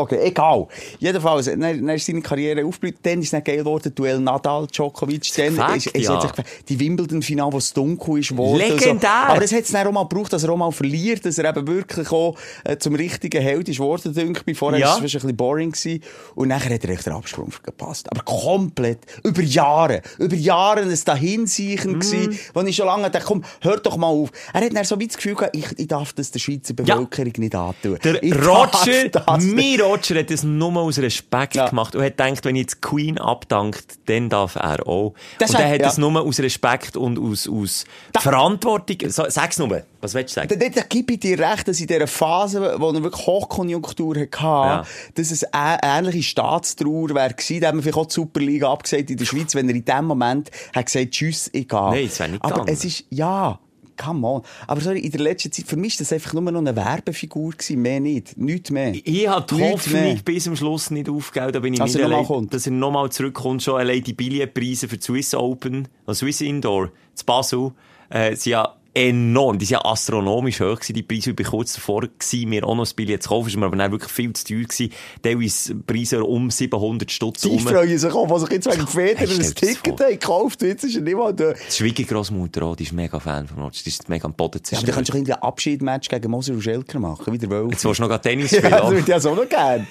Okay, egal. Jedenfalls, dann, dann ist seine Karriere aufgeblüht. Dann ist es geil geworden, Duell Nadal, Djokovic. Dann Gefällt, ist, ist, ja. die Wimbledon-Finale, wo es dunkel ist, geworden. und Legendär! So. Aber es hat es dann auch mal gebraucht, dass er auch mal verliert, dass er eben wirklich auch äh, zum richtigen Held ist geworden, denke ich. Vorher Ja. war es ein bisschen boring gewesen. Und nachher hat er echt den Absprung gepasst. Aber komplett. Über Jahre. Über Jahre ein Dahinseichen Mhm. gewesen, wo ich schon lange dachte, komm, hör doch mal auf. Er hat dann so wie das Gefühl gehabt, ich, ich darf das der Schweizer Bevölkerung nicht antun. Der Ich Roger, mein Roger hat das nur aus Respekt Ja. gemacht und hat gedacht, wenn jetzt die Queen abdankt, dann darf er auch. Das und er hat- ja. das nur aus Respekt und aus, aus Verantwortung. So, sag's nur. Was willst du Da, sagen? da, da gebe ich dir recht, dass in dieser Phase, wo er wirklich Hochkonjunktur hatte, Ja. dass es eine ähnliche Staatstrauer wäre gewesen. Da haben wir vielleicht auch die Superliga abgesagt in der Schweiz, wenn er in dem Moment hat gesagt, tschüss, ich gehe. Nein, es wäre nicht Aber gegangen. es ist, ja, come on. Aber sorry, in der letzten Zeit, für mich ist das einfach nur noch eine Werbefigur gewesen, mehr nicht. Nichts mehr. Ich habe die Hoffnung mehr. bis zum Schluss nicht aufgegeben, da bin ich Dass nicht er nochmal allein, kommt. dass er nochmal zurückkommt. Schon allein die Billetpreise für die Swiss Open, also Swiss Indoor, zu Basel, äh, sind ja enorm, die sind ja astronomisch hoch gewesen, die Preise. Ich bin kurz davor gewesen, mir auch noch ein Billett zu kaufen, ist mir aber dann wirklich viel zu teuer gewesen. Teilweise Preise um 700 Stutz Die freuen sich auch, die sich jetzt wegen Feder Hey, ein das Ticket vor. haben gekauft. Jetzt ist er nicht mal da. Die Schwiegergroßmutter auch, die ist mega Fan von Roger, die ist mega am Boden Ja, aber du zerstört. kannst irgendwie ein Abschiedmatch gegen Moser und Schelker machen, wie der Wölfe. Jetzt willst du noch Tennis Ja, spielen. das auch. würde ich auch noch gerne.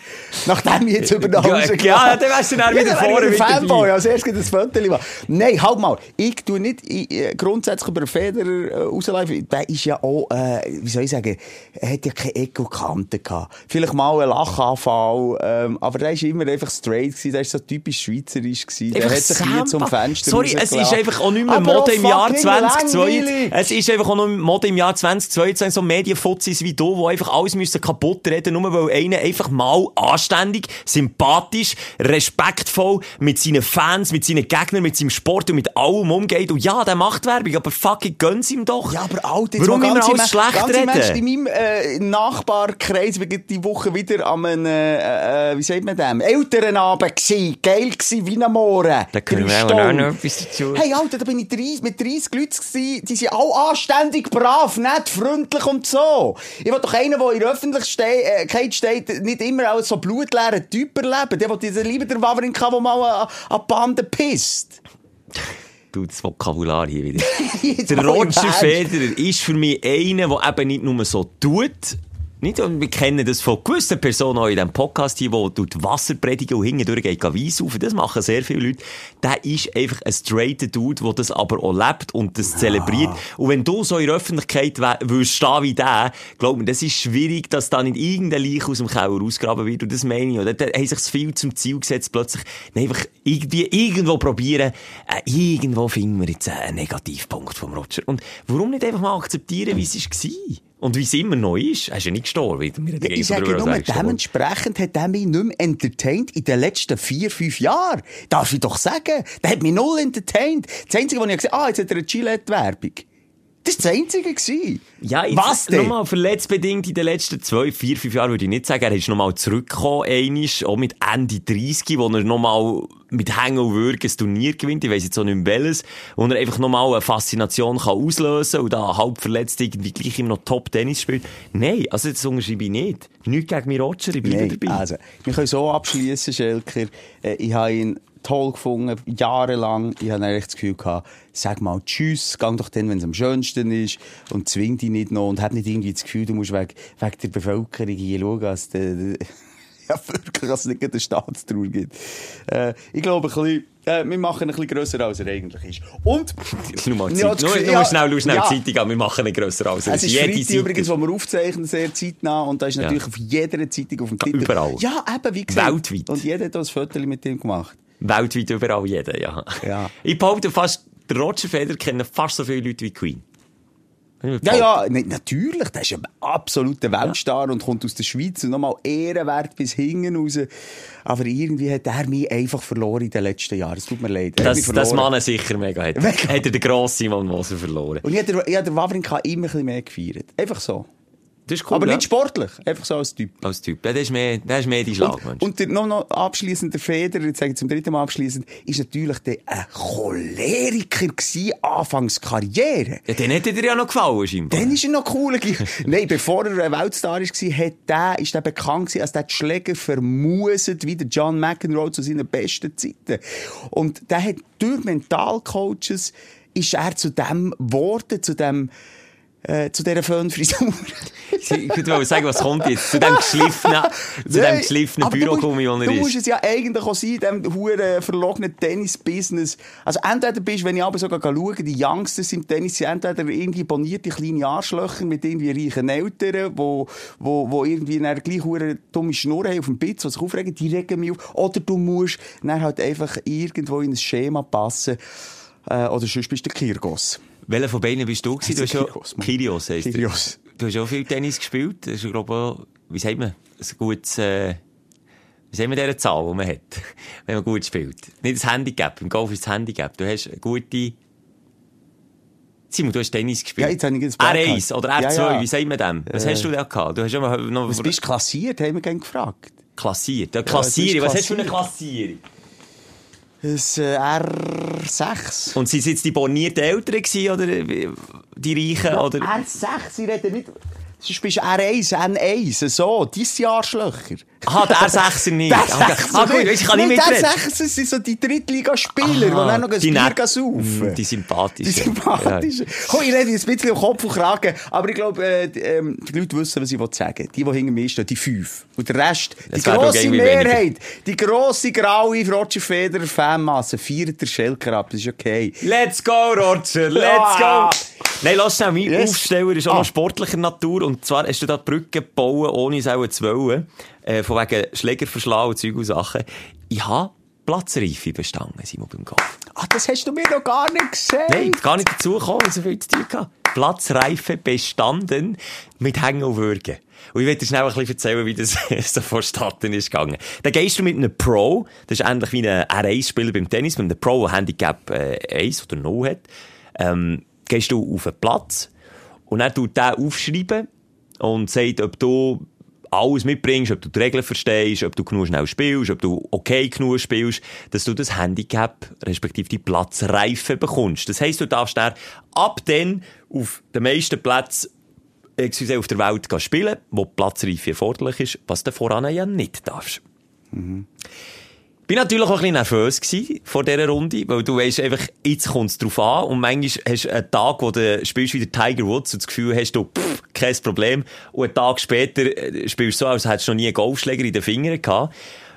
Nachdem ich jetzt über den Ja, Hause ja, dann wärst du dann wieder dann wäre vorne ich dabei. Fanboy. Als erstes ein Foto machen. Nein, halt mal. Ich tue nicht ich, grundsätzlich über Federer äh, rauslaufen. Der ist ja auch, äh, wie soll ich sagen, er hat ja keine Ecke und Kante gehabt. Vielleicht mal ein Lachanfall, ähm, aber der ist immer einfach straight gewesen. Der ist so typisch schweizerisch gewesen. Der Einfach hat sich hier zum Sampa. Fenster Sorry, es ist einfach auch nicht mehr Aber Mode im Jahr fucking 2022. langweilig. Es ist einfach auch noch Mode im Jahr 2022, so Medienfutzis wie du, die einfach alles müssen kaputt reden, nur weil einer einfach mal anständig, sympathisch, respektvoll mit seinen Fans, mit seinen Gegnern, mit seinem Sport und mit allem umgeht. Und ja, der macht Werbung, aber fucking gönn's ihm doch. Ja, aber Alter, jetzt Warum immer ganz alles schlecht ganz im Ernst, reden? In meinem äh, Nachbarkreis, wir gehen die Woche wieder am, äh, äh, wie sagt man dem, Elternabend gsi, geil gsi wie ein Mohren. Da können wir auch noch etwas dazu. Hey, Alter, da bin ich 30, mit 30 Leuten gsi, die sind alle anständig, brav, nett, freundlich und so. Ich will doch einen, der in der Öffentlichkeit steht, nicht immer als so blutleeren Typ erleben. Der will lieber der Wawrinka, der mal an, an die Bande pisst. Du, das Vokabular hier wieder. Der Roger. Federer ist für mich einer, der eben nicht nur so tut, nicht, und wir kennen das von gewissen Personen auch in diesem Podcast hier, wo durch die Wasser predigen und hindurch geht Weiss auf. Das machen sehr viele Leute. Der ist einfach ein straighter Dude, der das aber auch lebt und das zelebriert. Und wenn du so in der Öffentlichkeit würdest stehen wie der, glaub mir, das ist schwierig, dass da nicht irgendein Leich aus dem Keller ausgraben wird. Und das meine ich. Und da haben sich viel zum Ziel gesetzt, plötzlich einfach irgendwie irgendwo probieren, äh, irgendwo finden wir jetzt einen Negativpunkt vom Roger. Und warum nicht einfach mal akzeptieren, wie es war? Und wie es immer noch ist. Er ist ja nicht gestorben. Ja, ich sage nur, dementsprechend hat er mich nicht mehr entertained in den letzten vier, fünf Jahren. Darf ich doch sagen. Der hat mich null entertained. Das Einzige, was ich gesehen habe, ah, jetzt hat er eine Gillette-Werbung. Das war das Einzige. Gewesen. Ja, jetzt Was denn? Nochmal verletzbedingt in den letzten zwei, vier, fünf Jahren würde ich nicht sagen. Er ist nochmal zurückgekommen, einisch, auch mit Ende 30, wo er nochmal mit Hängen und Würgen ein Turnier gewinnt. Ich weiss jetzt auch nicht mehr welches. Wo er einfach nochmal eine Faszination kann auslösen und da halb verletzt irgendwie gleich immer noch Top-Tennis spielt. Nein, also das unterschreibe ich nicht. Nicht gegen mich Roger, ich bleibe Nein, dabei. also, wir können so abschließen, Schelker. Äh, ich habe ihn toll gefunden, jahrelang. Ich habe echt das Gefühl gehabt, sag mal Tschüss, geh doch dann, wenn es am schönsten ist und zwing dich nicht noch und hab nicht irgendwie das Gefühl, du musst wegen, wegen der Bevölkerung hier schauen, dass der, ja, wirklich, dass es nicht eine Staatstrauer gibt. Äh, ich glaube, ein bisschen, äh, wir machen ein bisschen grösser, als er eigentlich ist. Und, Nur mal Ja, Zeit. Nur, das- nur ja, schnell, nur schnell ja. Zeitung an. Wir machen ihn grösser als er es ist Jede Seite. übrigens, wo wir aufzeichnen, sehr zeitnah. Und da ist natürlich auf jeder Zeitung auf dem Titel. Überall. Ja, eben, wie gesagt. Weltweit. Und jeder hat auch ein Foto mit ihm gemacht. Weltweit überall jeder, ja. Ja. Ich behaupte fast, der Roger Federer kennen fast so viele Leute wie Queen. Ja, ja, ne, natürlich. Der ist ein absoluter Weltstar und kommt aus der Schweiz und nochmal ehrenwert bis hinten raus. Aber irgendwie hat er mich einfach verloren in den letzten Jahren. Es tut mir leid. Er hat Das, das. Mann sicher mega hat. Mega. Hat er den grossen Simon Moser verloren. Und ich habe den, ich habe den Wawrinka immer ein bisschen mehr gefeiert. Einfach so. Das ist cool, Aber ja. nicht sportlich. Einfach so als Typ. Als Typ. Ja, der ist mehr, der ist mehr die Schlagmensch. Und der, noch, noch abschliessend, der Feder, jetzt sage ich zum dritten Mal abschliessend, ist natürlich der ein Choleriker gewesen, anfangs Karriere. Ja, den hätte dir ja noch gefallen, scheinbar. Dann ist er noch cool. Nein, bevor er ein Weltstar war, hat der, ist der bekannt gewesen, als der die Schläger vermuset, wie der John McEnroe zu seinen besten Zeiten. Und der hat durch Mentalcoaches, ist er zu dem geworden, zu dem, äh, zu dieser Föhnfrisur. Ich wollte sagen, was kommt jetzt? Zu dem geschliffenen, zu dem geschliffenen aber du musst- Bürogummi, den Du er musst ist. es ja eigentlich auch sein, in diesem huren verlogenen Tennis-Business. Also entweder bist, wenn ich aber sogar schaue, die Youngsters im Tennis sind entweder irgendwie bonierte kleine Arschlöcher mit irgendwie reichen Eltern, wo, wo, wo irgendwie eine gleich hure dumme Schnur haben auf dem Bitz, die sich aufregen, die regen mich auf. Oder du musst dann halt einfach irgendwo in ein Schema passen. Äh, oder sonst bist du der Kirgos. Welcher von beiden bist du gewesen? Du hast ja, Kyrgios, Mann. Kyrgios heisst. Kyrgios. Du hast auch viel Tennis gespielt. Das ist, glaube ich, wie sagt man, ein gutes, äh, wie sagt man diese Zahl, die man hat, wenn man gut spielt? Nicht das Handicap. Im Golf ist das Handicap. Du hast eine gute, Simon, du hast Tennis gespielt. Ja, jetzt habe ich Blatt R1 gehabt. oder R2, Ja, ja. wie sagt man dem? Was Äh. hast du da gehabt? Du hast ja noch Was bist klassiert, haben wir gerne gefragt. klassiert. Ja, Klassierung. bist Was hast du für eine Klassierung? Ein äh, R6. Und sind jetzt die bornierten Eltern gewesen, oder wie- die Reichen, oder? R6, ich rede nicht... Sonst bist du R1, N1, so, diese Arschlöcher. Aha, der R6er nicht. Der Ah, Sechser ah, gut, ich kann nicht mitreden. Der Sechser sind so die Drittligaspieler, die dann noch ein die Bier saufen. Mm, Die sympathischen. Die sympathischen. Komm, ich rede jetzt ein bisschen um Kopf und Kragen, aber ich glaube, äh, die, ähm, die Leute wissen, was ich will sagen Die, die hinter mir stehen, die fünf. Und der Rest, Das die grosse irgendwie weniger. Mehrheit, die grosse graue Roger Federer Fanmasse, feiert der Schelker ab, das ist okay. Let's go, Roger, let's Ja. go! Nein, lass schnell, mein Yes. Aufsteller ist auch Ah. noch sportlicher Natur. Und zwar hast du da die Brücke gebaut, ohne es auch zu wollen. Äh, von wegen Schläger verschlagen und Zeug und Sachen. Ich habe Platzreife bestanden, Simon, beim Golf. Ah, das hast du mir noch gar nicht gesagt. Nein, gar nicht dazu gekommen, so viel zu tun gehabt. Platzreife bestanden mit Hängen und Würgen. Und ich werde dir schnell ein bisschen erzählen, wie das so vonstatten ist gegangen. Dann gehst du mit einem Pro, das ist ähnlich wie ein R1-Spieler beim Tennis, mit einem Pro, der Handicap äh, 1 oder 0 hat, ähm, gehst du auf den Platz und dann tut der aufschreiben und sagt, ob du alles mitbringst, ob du die Regeln verstehst, ob du genug schnell spielst, ob du okay genug spielst, dass du das Handicap, respektive die Platzreife bekommst. Das heisst, du darfst dann ab dann auf den meisten Plätzen auf der Welt spielen, wo die Platzreife erforderlich ist, was du voran ja nicht darfst. Bin natürlich auch ein bisschen nervös gewesen vor dieser Runde, weil du weisst einfach, jetzt kommt es drauf an und manchmal hast du einen Tag, wo du spielst wie der Tiger Woods und das Gefühl hast, du, pff, kein Problem. Und einen Tag später äh, spielst du so, als hättest du noch nie einen Golfschläger in den Fingern gehabt.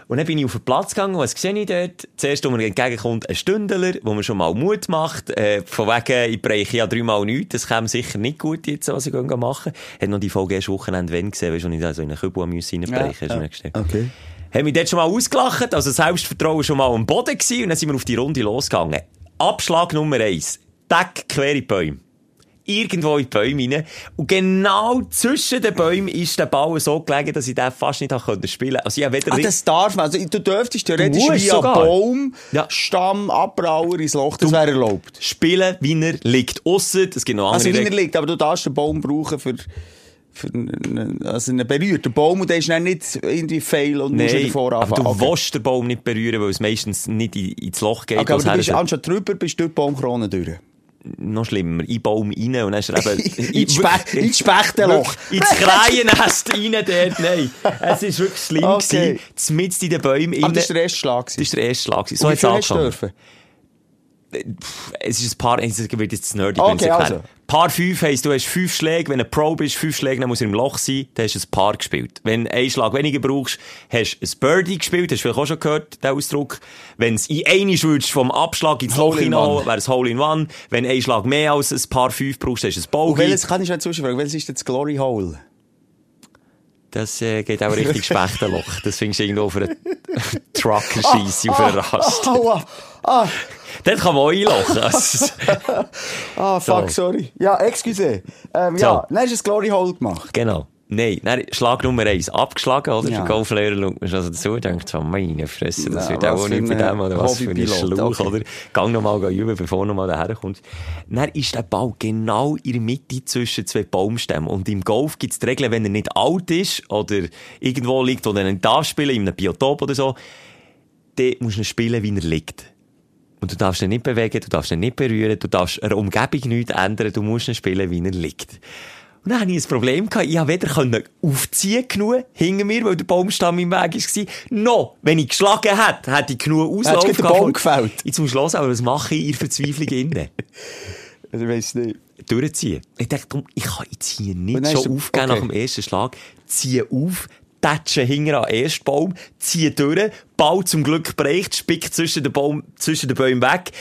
Und dann bin ich auf den Platz gegangen, was sehe ich dort? Zuerst, wo mir entgegenkommt, ein Stündler, wo mir schon mal Mut macht, äh, von wegen, ich breche ja dreimal nichts, das käme sicher nicht gut jetzt, was ich machen. Hat noch die Folge erst Wochenende wenn gesehen, weißt du, und ich da so in einen Kübel reinbrechen Ja, ja. Okay. Haben mich dort schon mal ausgelacht, also Selbstvertrauen schon mal am Boden gewesen, und dann sind wir auf die Runde losgegangen. Abschlag Nummer eins. Deck quer in Bäume. Irgendwo in die Bäume rein. Und genau zwischen den Bäumen ist der Ball so gelegen, dass ich den fast nicht spielen konnte. Also ich weder Ah, das darf man. Also, du dürftest theoretisch musst wie ein. Baum, Ja. Stamm, Abbrauer ins Loch. Das wäre erlaubt. spielen, wie er liegt. Ausser, es gibt noch andere Also, wie er liegt. Aber du darfst den Baum brauchen für, für einen, also einen berührten Baum. Und der ist dann nicht irgendwie fail und musst wieder Nein, vorne aber du anfangen. Willst den Baum nicht berühren, weil es meistens nicht in- ins Loch geht. Okay, aber du bist anstatt drüber, bist du durch die Baumkrone durch. noch schlimmer, in den Baum rein und dann ist er eben... Spe- ins Spechtenloch. Ins Kreiennest rein dort, nein. Es ist wirklich schlimm Okay. gewesen, mitten in den Bäumen Aber rein. das war der erste Schlag. Das ist der erste Schlag. So Und hat wie es viel hast du angefangen. dürfen? Es ist ein paar, es wird jetzt nerdy, Okay, also. Paar fünf heisst, du hast fünf Schläge, wenn du ein Pro bist, fünf Schläge, dann muss er im Loch sein, dann hast du ein Paar gespielt. Wenn du einen Schlag weniger brauchst, hast du ein Birdie gespielt, hast du vielleicht auch schon gehört, den Ausdruck. Wenn es in eine würdest vom Abschlag ins Loch hinein, wäre es Hole in One. Wenn du einen Schlag mehr als ein Paar fünf brauchst, hast du ein Und Bogey. welches, kann ich schnell zwischenfragen, welches ist denn das Glory Hole? Das äh, geht auch richtig Spechtenloch. Das findest du irgendwo auf einer Trucker-Scheisse, auf einer Rast. Aua! Ah, Dort kann man auch einlochen. Also, ah, fuck, So. sorry. Ja, excuse. Ähm, So. ja, dann hast du ein Glory Hole gemacht. genau. Nein, Schlag Nummer eins abgeschlagen, oder? Ja. Der Golflehrer schaut mir schon dazu und denkt so, meine Fresse, das wird auch nicht bei ein dem, oder was für ein Schlauch, okay. oder? Gang nochmal üben, bevor nochmal daher kommst. Dann ist der Ball genau in der Mitte zwischen zwei Baumstämmen. Und im Golf gibt es die Regel, wenn er nicht alt ist, oder irgendwo liegt, wo er nicht darf spielen, in einem Biotop oder so, dann musst du spielen, wie er liegt. Und du darfst ihn nicht bewegen, du darfst ihn nicht berühren, du darfst der Umgebung nichts ändern, du musst ihn spielen, wie er liegt. Und dann hatte ich ein Problem gehabt. Ich konnte weder aufziehen genug hinter mir, weil der Baumstamm im Weg war, noch, wenn ich geschlagen hätte, hätte ich genug Auslauf du den gehabt. Baum gefällt? Jetzt musst du hören, aber was mache ich in der Verzweiflung innen? Ich weiss nicht. Durchziehen. Ich dachte, ich kann jetzt hier nicht schon du- aufgeben okay. nach dem ersten Schlag. Ziehe auf, tätsche hinter an den ersten Baum, ziehe durch, Ball zum Glück bricht, spickt zwischen den, Baum, zwischen den Bäumen weg,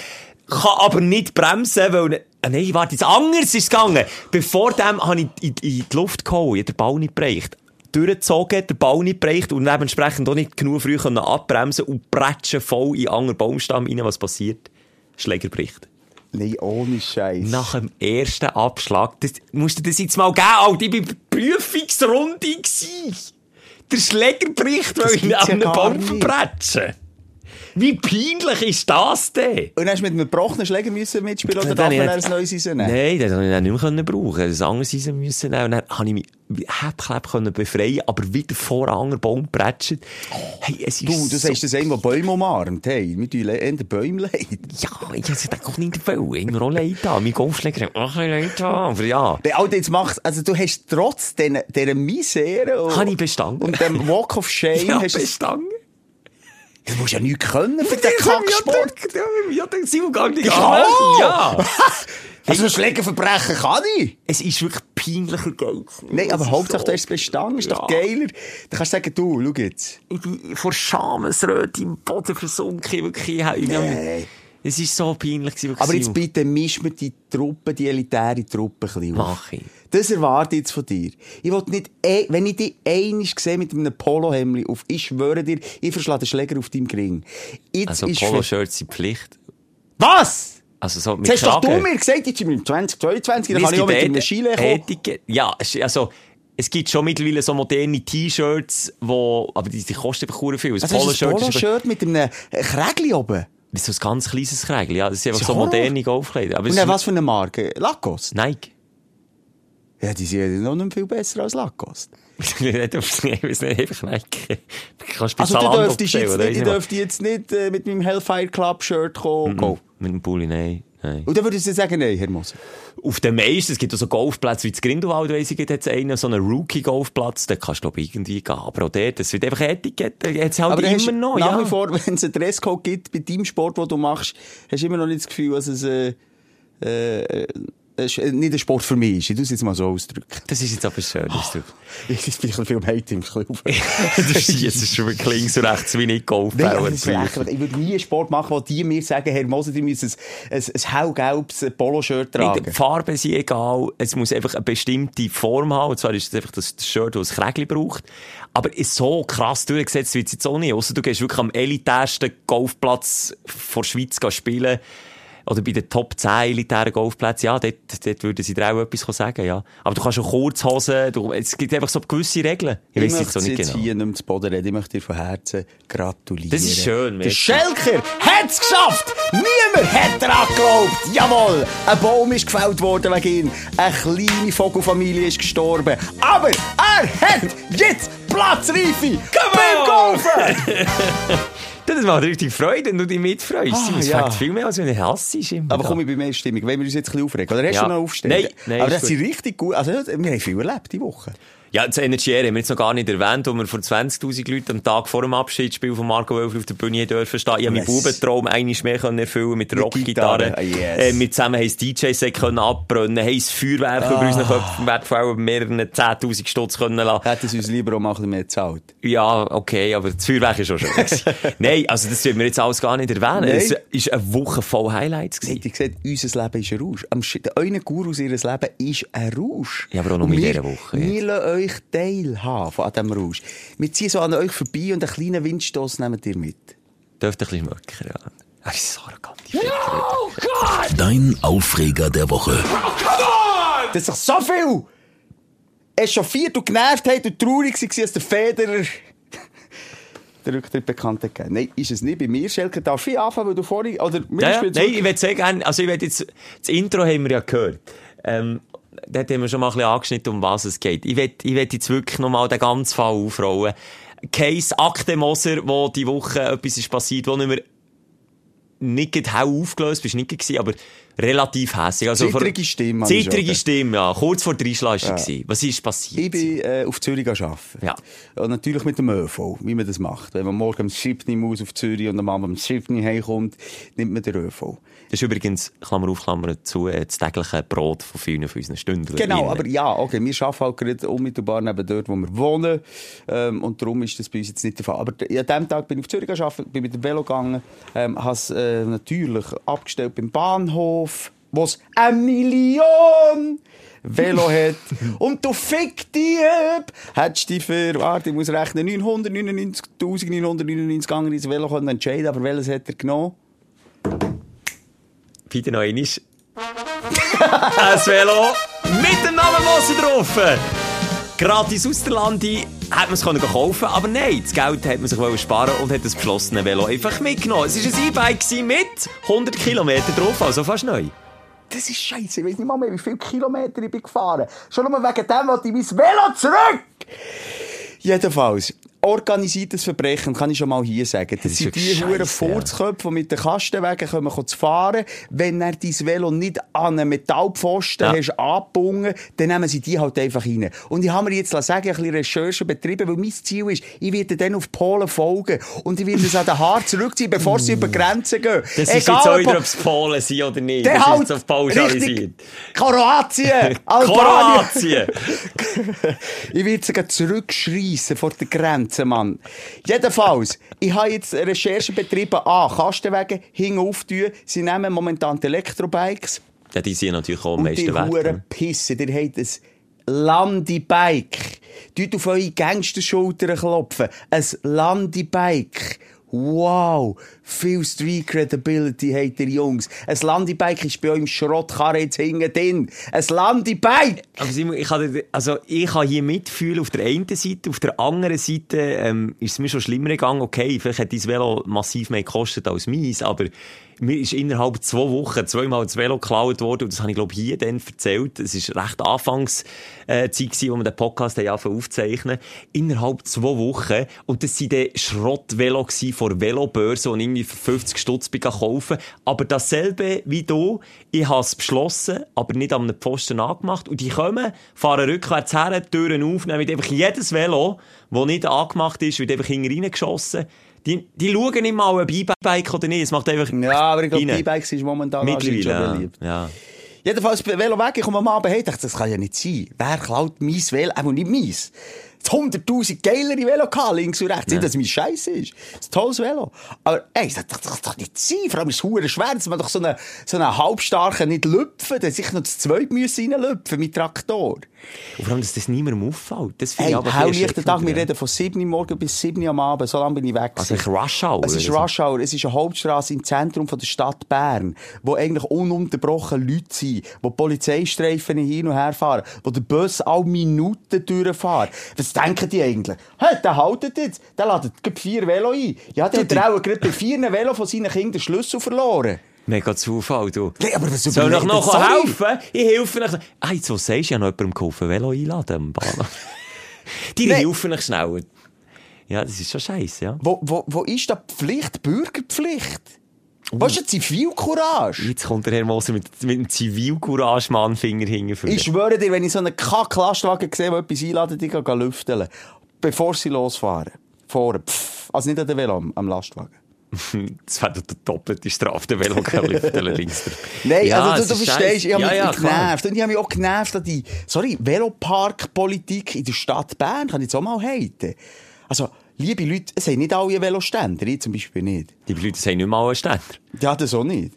kann aber nicht bremsen, weil, ah, nein, warte, jetzt anders ist es gegangen. Bevor dem habe ich in, in die Luft gehauen, ich den Ball nicht bereicht. Durchgezogen, der Ball nicht bereicht und dementsprechend auch nicht genug früh können abbremsen und prätschen voll in einen anderen Baumstamm rein. Was passiert? Schläger bricht. Nein, ohne Scheiß. Nach dem ersten Abschlag, das, musst du das jetzt mal geben, Alter, ich war in der Prüfungsrunde. gewesen. Der Schläger bricht, weil ich ihn an einem Baum verbrechen. Wie peinlich ist das denn? Und hast du mit einem gebrochenen Schläger müssen mitspielen oder Dann darf man ein neues rausnehmen? Nein, das konnte ich dann nicht mehr brauchen. Das anderes Eisen müssen nehmen. Und dann habe ich mich Häppchleb können befreien, aber wieder vor einen anderen Baum prätschen. Hey, es ist Du, du so... sagst das einem, der Bäume umarmt. Hey, wir tun eher den Bäumen leid. Ja, ich hätte es auch nicht habe mir auch leid an. Mein Golfschläger hat auch ein leid an. Aber ja, Nee, Alter, jetzt mach's, also du hast trotz dieser, dieser Misere und, habe ich bestanden. und dem Walk of Shame, ja, hast du das, du musst ja nichts können für den Kacksport. Ja, den Simulgang, die Ja! Ja! Also ein Schlägerverbrechen kann ich. Es ist wirklich peinlicher Geld. Nein, aber Hauptsache, du hast es bestanden. Ist doch geiler. Da kannst du sagen, du, schau jetzt. Ich bin vor Schamesröte im Boden versunken. Wirklich. Ich Nee. Es ist so peinlich Aber jetzt Simon. bitte misch mir die Truppe, die elitäre Truppe ein bisschen auf. Mach ich. Das erwarte ich jetzt von dir. Ich will nicht, eh- wenn ich dich einmal sehe mit einem Polohemd auf, ich schwöre dir, ich verschlage den Schläger auf deinem Ring. Jetzt Also ist Poloshirts sind Pflicht. Was? Also so mit hast doch du mir gesagt, jetzt sind wir im 2022, dann kann ich auch mit einem Chile kommen. Ja, also, es gibt schon mittlerweile so moderne T-Shirts, wo, aber die, die kosten einfach verdammt viel. Ein Also ist ein Poloshirt ist aber- Poloshirt mit einem äh, Krägli oben. das ist so ein ganz kleines Krägel, ja. Das sind einfach so ist moderne Golfkleider. Aber Und ist- was für eine Marke? Lacoste? Nike. Ja, die sind noch nicht viel besser als Lacoste. ich weiß nicht, einfach Nike. Du kannst Also du dürftest jetzt nicht, ich dürfte jetzt nicht äh, mit meinem Hellfire Club Shirt kommen. go. Mit dem Pulli, nein. nein. Und dann würdest du sagen, nein, Herr Moser. Auf den meisten, es gibt auch so Golfplätze wie das Grindelwald, weiss ich, gibt jetzt einen, so einen Rookie-Golfplatz, da kannst du, glaube ich, irgendwie gehen. Aber auch dort, das wird einfach Etikette, jetzt halt Aber immer noch, nach ja. wie vor, wenn es einen Dresscode gibt bei deinem Sport, den du machst, hast du immer noch nicht das Gefühl, dass es äh, äh, äh, nicht ein Sport für mich ist. Ich es jetzt mal so ausdrücken. Das ist jetzt aber schön, du... Ich bin ein bisschen Hate im Club. das ist jetzt schon links und rechts wie nicht Nein, aber Golfbauer. das ist. Ich würde nie einen Sport machen, wo die mir sagen, Herr Moser, die müssen ein, ein, ein hellgelbes Poloshirt tragen. Die Farben sind egal. Es muss einfach eine bestimmte Form haben. Und zwar ist es einfach das Shirt, das ein Krägli braucht. Aber ist so krass durchgesetzt wird es jetzt auch nicht. Ausser du gehst wirklich am elitärsten Golfplatz vor Schweiz spielen. Oder bei den Top 10 elitären Golfplätzen. Ja, dort, dort würden sie dir auch etwas sagen, ja. Aber du kannst schon Kurzhosen, du, es gibt einfach so gewisse Regeln. Ich, Ich weiss jetzt auch nicht jetzt genau. hier nicht mehr zu Boden reden. Ich möchte dir von Herzen gratulieren. Das ist schön, Der. Schelker hat's geschafft! Niemand hat daran geglaubt! Jawohl! Ein Baum ist gefällt worden wegen ihm. Eine kleine Vogelfamilie ist gestorben. Aber er hat jetzt Platzreife beim Golfen! Das macht richtig Freude, wenn du dich mitfreust. Ah, es ja. fängt viel mehr, als wenn du immer. Aber komm ich bei mehr Stimmung. Wollen wir uns jetzt ein bisschen aufregen? Oder hast Ja. du noch aufstehen? Nein, nein, Aber ist das sind richtig gut. Also, wir haben viel erlebt, die Woche. Ja, das Energy Air haben wir jetzt noch gar nicht erwähnt, wo wir vor 20.000 Leuten am Tag vor dem Abschiedsspiel von Marco Wölfer auf der Bühne dürfen stehen. Ich habe Yes. meinen Bubentraum einiges mehr können erfüllen mit der Mit Rockgitarre. Gitarre, ah, yes. äh, wir zusammen haben das DJ-Set können abbrennen, haben das Feuerwerk über Ah. unseren Köpfen wertvoll mehreren 10.000 Stutz können lassen. Hätten sie uns lieber auch mal ein bisschen mehr gezahlt. Ja, okay, aber das Feuerwerk ist schon schön. Nein, also das werden wir jetzt alles gar nicht erwähnen. Nein. Es ist eine Woche voll Highlights gewesen. Ihr gesagt, unser Leben ist ein Rausch. Euren Gurus ihres Leben ist ein Rausch. Ja, aber auch nur Und in dieser Woche Wir lassen euch teilhaben an diesem Rausch. Wir ziehen so an euch vorbei und einen kleinen Windstoß nehmt ihr mit. Dürfte ein bisschen schmecken, ja. Er ist so arrogant. Oh Gott! Dein Aufreger der Woche. Das ist doch so viel! Echauffiert und genervt hat und traurig war, als der Federer den Rücktritt bekannt hat. Nein, ist es nicht. Bei mir, Schelke, darf ich anfangen, weil du vorhin... Oder Ja, ist ja. Nein, ich würde gerne, also ich würde jetzt, das Intro haben wir ja gehört. Ähm, dort haben wir schon mal ein bisschen angeschnitten, um was es geht. Ich will, ich will jetzt wirklich noch mal den ganzen Fall aufrollen. Case Akte Moser, wo die Woche etwas ist passiert, wo nicht mehr nicht hell aufgelöst, bist nicht gewesen, aber relativ hässlich. Also Zittrige Stimme Zittrige. Stimme, ja. Kurz vor drei Schlag sie. Was ist passiert? Ich bin äh, auf Zürich arbeiten. Ja. Und natürlich mit dem ÖV, wie man das macht. Wenn man morgen um 7 Uhr muss auf Zürich und am Abend um 7 Uhr heimkommt, nimmt man den ÖV. Das ist übrigens, Klammer auf, Klammer zu, das tägliche Brot von vielen von unseren Stunden. Genau, aber ja, okay, wir arbeiten halt gerade unmittelbar neben dort, wo wir wohnen. Ähm, und darum ist das bei uns jetzt nicht der Fall. Aber an dem Tag bin ich auf Zürich gearbeitet, bin mit dem Velo gegangen, ähm, habe es äh, natürlich abgestellt beim Bahnhof, wo es eine Million Velo hat. Und du fick die ab! Hättest du für, warte, ich muss rechnen, 999.999 gegangen ins Velo können entscheiden, aber welches hat er genommen? Wieder noch einmal. Ein Velo mit dem Namen Moser drauf. Gratis aus der Lande hätte man es können kaufen aber nein, das Geld hat man sich sparen und hat das beschlossene Velo einfach mitgenommen. Es war ein E-Bike gewesen mit 100 Kilometer drauf, also fast neu. Das ist scheiße. Ich weiß nicht mal mehr, wie viele Kilometer ich bin gefahren. Schon nur wegen dem wollte ich mein Velo zurück. Jedenfalls. Organisiertes Verbrechen, kann ich schon mal hier sagen. Das, Das ist sind die ja. Furzköpfe, die mit den Kastenwegen kommen, zu fahren. Wenn er dein Velo nicht an einen Metallpfosten Ja. hast angebunden, dann nehmen sie die halt einfach rein. Und ich habe mir jetzt sagen, ein bisschen Recherche betrieben, weil mein Ziel ist, ich werde dann auf Polen folgen und ich werde es an den Haaren zurückziehen, bevor sie über die Grenzen gehen. Das ist Egal, jetzt auch ob- wieder, ob es Polen sind oder nicht. der das ist halt jetzt auf pauschalisiert. Kroatien, Albanien. Kroatien! Ich werde sogar zurückschreissen vor der Grenze, Mann. Jedenfalls, ich habe jetzt Recherche betrieben. Ah, Kastenwege hinten auftun. Sie nehmen momentan die Elektrobikes. ja, die sind natürlich auch am Und meisten die wert. Huren pissen. Ihr habt ein Landibike. Tut auf eure Gangsterschultern klopfen. Ein Landibike. Wow, viel Street Credibility habt ihr Jungs. Ein Landibike ist bei euch im Schrottkarre jetzt hinten drin. Ein Landibike! Aber Simon, ich kann, also ich kann hier mitfühlen auf der einen Seite, auf der anderen Seite ähm, ist es mir schon schlimmer gegangen. Okay, vielleicht hat dein Velo massiv mehr gekostet als meins, aber mir ist innerhalb zwei Wochen zweimal das Velo geklaut worden und das habe ich glaube hier dann erzählt. Es ist recht Anfangszeit äh, wo wir den Podcast aufzuzeichnen. Innerhalb zwei Wochen und das sind dann von der Velobörse und irgendwie für 50 Stutz ich kaufen. Aber dasselbe wie du, ich habe es beschlossen, aber nicht an einem Pfosten angemacht. Und die kommen, fahren rückwärts her, die Türen auf, nehmen einfach jedes Velo, das nicht angemacht ist, wird einfach hinten reingeschossen. Die, die schauen nicht mal, ob E-Bike oder nicht. Es macht einfach Ja, aber ich glaube. E-Bikes ist momentan Mittlerweile, schon ja. beliebt. ja. Jedenfalls, Velo weg, ich komme am Abend dachte, das kann ja nicht sein. Wer klaut mein Velo? Auch nicht meins. Das 100.000 geilere Velo gehabt, links und rechts. Nicht, dass es mein Scheiß ist. Das ist ein tolles Velo. Aber, ey, das, kann doch nicht sein. Vor allem ist es hure schwer, dass man doch so einen, so einen halbstarken nicht lüpfen. Der sich noch das zweite müssen reinlüpfen mit Traktor. Und vor allem, dass das niemandem auffällt. Das finde ich aber hell viel lichter Tag. Wir reden von 7 Uhr morgen bis 7 Uhr am Abend. So lange bin ich weg. Also ich Rush Hour. Es ist. Rush Hour. Es ist eine Hauptstraße im Zentrum von der Stadt Bern, wo eigentlich ununterbrochen Leute sind, wo Polizeistreifen hin und her fahren, wo der Bus alle Minuten durchfahren. Was denken die eigentlich? Hä, der haltet jetzt, der ladet vier Velo ein. Ja, der hat auch gerade bei vier Velo von seinen Kindern den Schlüssel verloren. Mega Zufall, du. Nee, aber was Soll ich noch? Sorry. helfen? Ich helfe euch. Ah, jetzt, was sagst du? Habe noch jemandem geholfen, Velo einladen am Bahnhof. Die Nee. helfen euch schneller. Ja, das ist schon scheiße, ja. Wo, wo, wo ist da Pflicht, Bürgerpflicht? Wo ist Zivilcourage? Jetzt kommt der Herr Moser mit, mit einem Zivilcourage-Mann Finger hingeführt. Ich schwöre dir, wenn ich so einen Kack-Lastwagen sehe, der etwas einladet, ich gehe lüfteln. Bevor sie losfahren. Vorne. Pff. Also nicht an der Velo, am, Lastwagen. Das wäre die doppelte Strafe, der Velo kann lüften links. Nein, Ja, also du, du verstehst, ich habe ja, mich ja, genervt. Und ich habe mich auch genervt an die, sorry, Veloparkpolitik in der Stadt Bern, kann ich jetzt auch mal haten. Also, liebe Leute, es haben nicht alle Veloständer, ich zum Beispiel nicht. Die Leute sagen nicht mal einen Ständer. Ja, das auch nicht.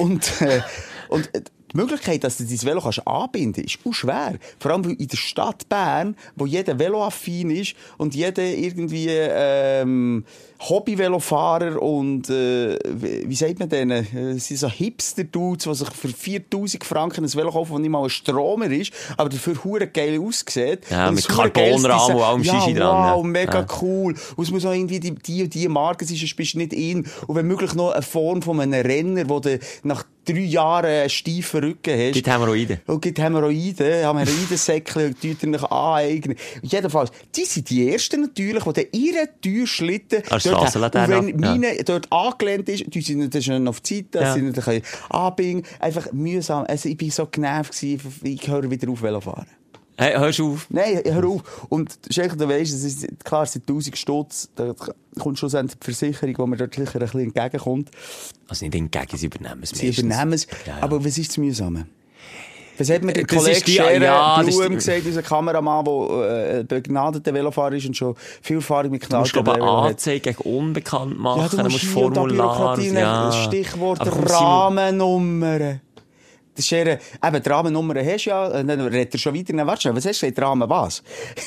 Und, äh, und äh, die Möglichkeit, dass du dein Velo kannst anbinden kannst, ist auch schwer. Vor allem in der Stadt Bern, wo jeder Veloaffin ist und jeder irgendwie ähm, Hobby-Velofahrer und äh, wie sagt man denen? Es sind so Hipster-Dudes, die sich für 4000 Franken ein Velo kaufen, das nicht mal ein Stromer ist, aber dafür hure geil aussieht. Ja, Und mit Carbonrahmen und allem Design. Shishi ja, dran, Wow, ja. mega Ja. cool. Und es muss auch irgendwie die, die und die Marke sein, sonst bist du nicht in. Und wenn möglich noch eine Form von einem Renner, wo du nach drei Jahren einen steifen Rücken hast. Gibt Hämorrhoiden. Und gibt Hämorrhoiden, Hämorrhoidensäckchen, die tun dich aneignen. Jedenfalls, die sind die Ersten natürlich, die dann ihren Türschlitten der Strassenlaterne, und wenn ja. meine dort angelehnt ist, die sind dann schon auf die Seite, Ja. sie nicht können anbiegen Einfach mühsam. Also ich bin so genervt gewesen, ich höre wieder auf Velofahren. Hey, hörst du auf? Nein, hör auf. Und Schenker, du weisst, es ist, klar, es sind 1000 Stutz, da kommt schlussendlich die Versicherung, die mir dort sicher ein bisschen entgegenkommt. Also nicht entgegen, sie übernehmen es Sie meistens. übernehmen es. Ja, ja. Aber was ist das Mühsame? Was hat mir der Das Kollege die- Scherer ja, Blum gesagt, unser Kameramann, der äh, begnadeter Velofahrer ist und schon viel Erfahrung mit Du musst, glaube eine hat. Anzeige gegen unbekannt machen, Ja, du musst musst und da Formular... Nehmen. Stichwort Rahmennummern. Das ist eher, eben, die Rahmennummern hast du ja, dann redet er schon weiter. Dann, warte schnell, was hast du gesagt? Rahmen was?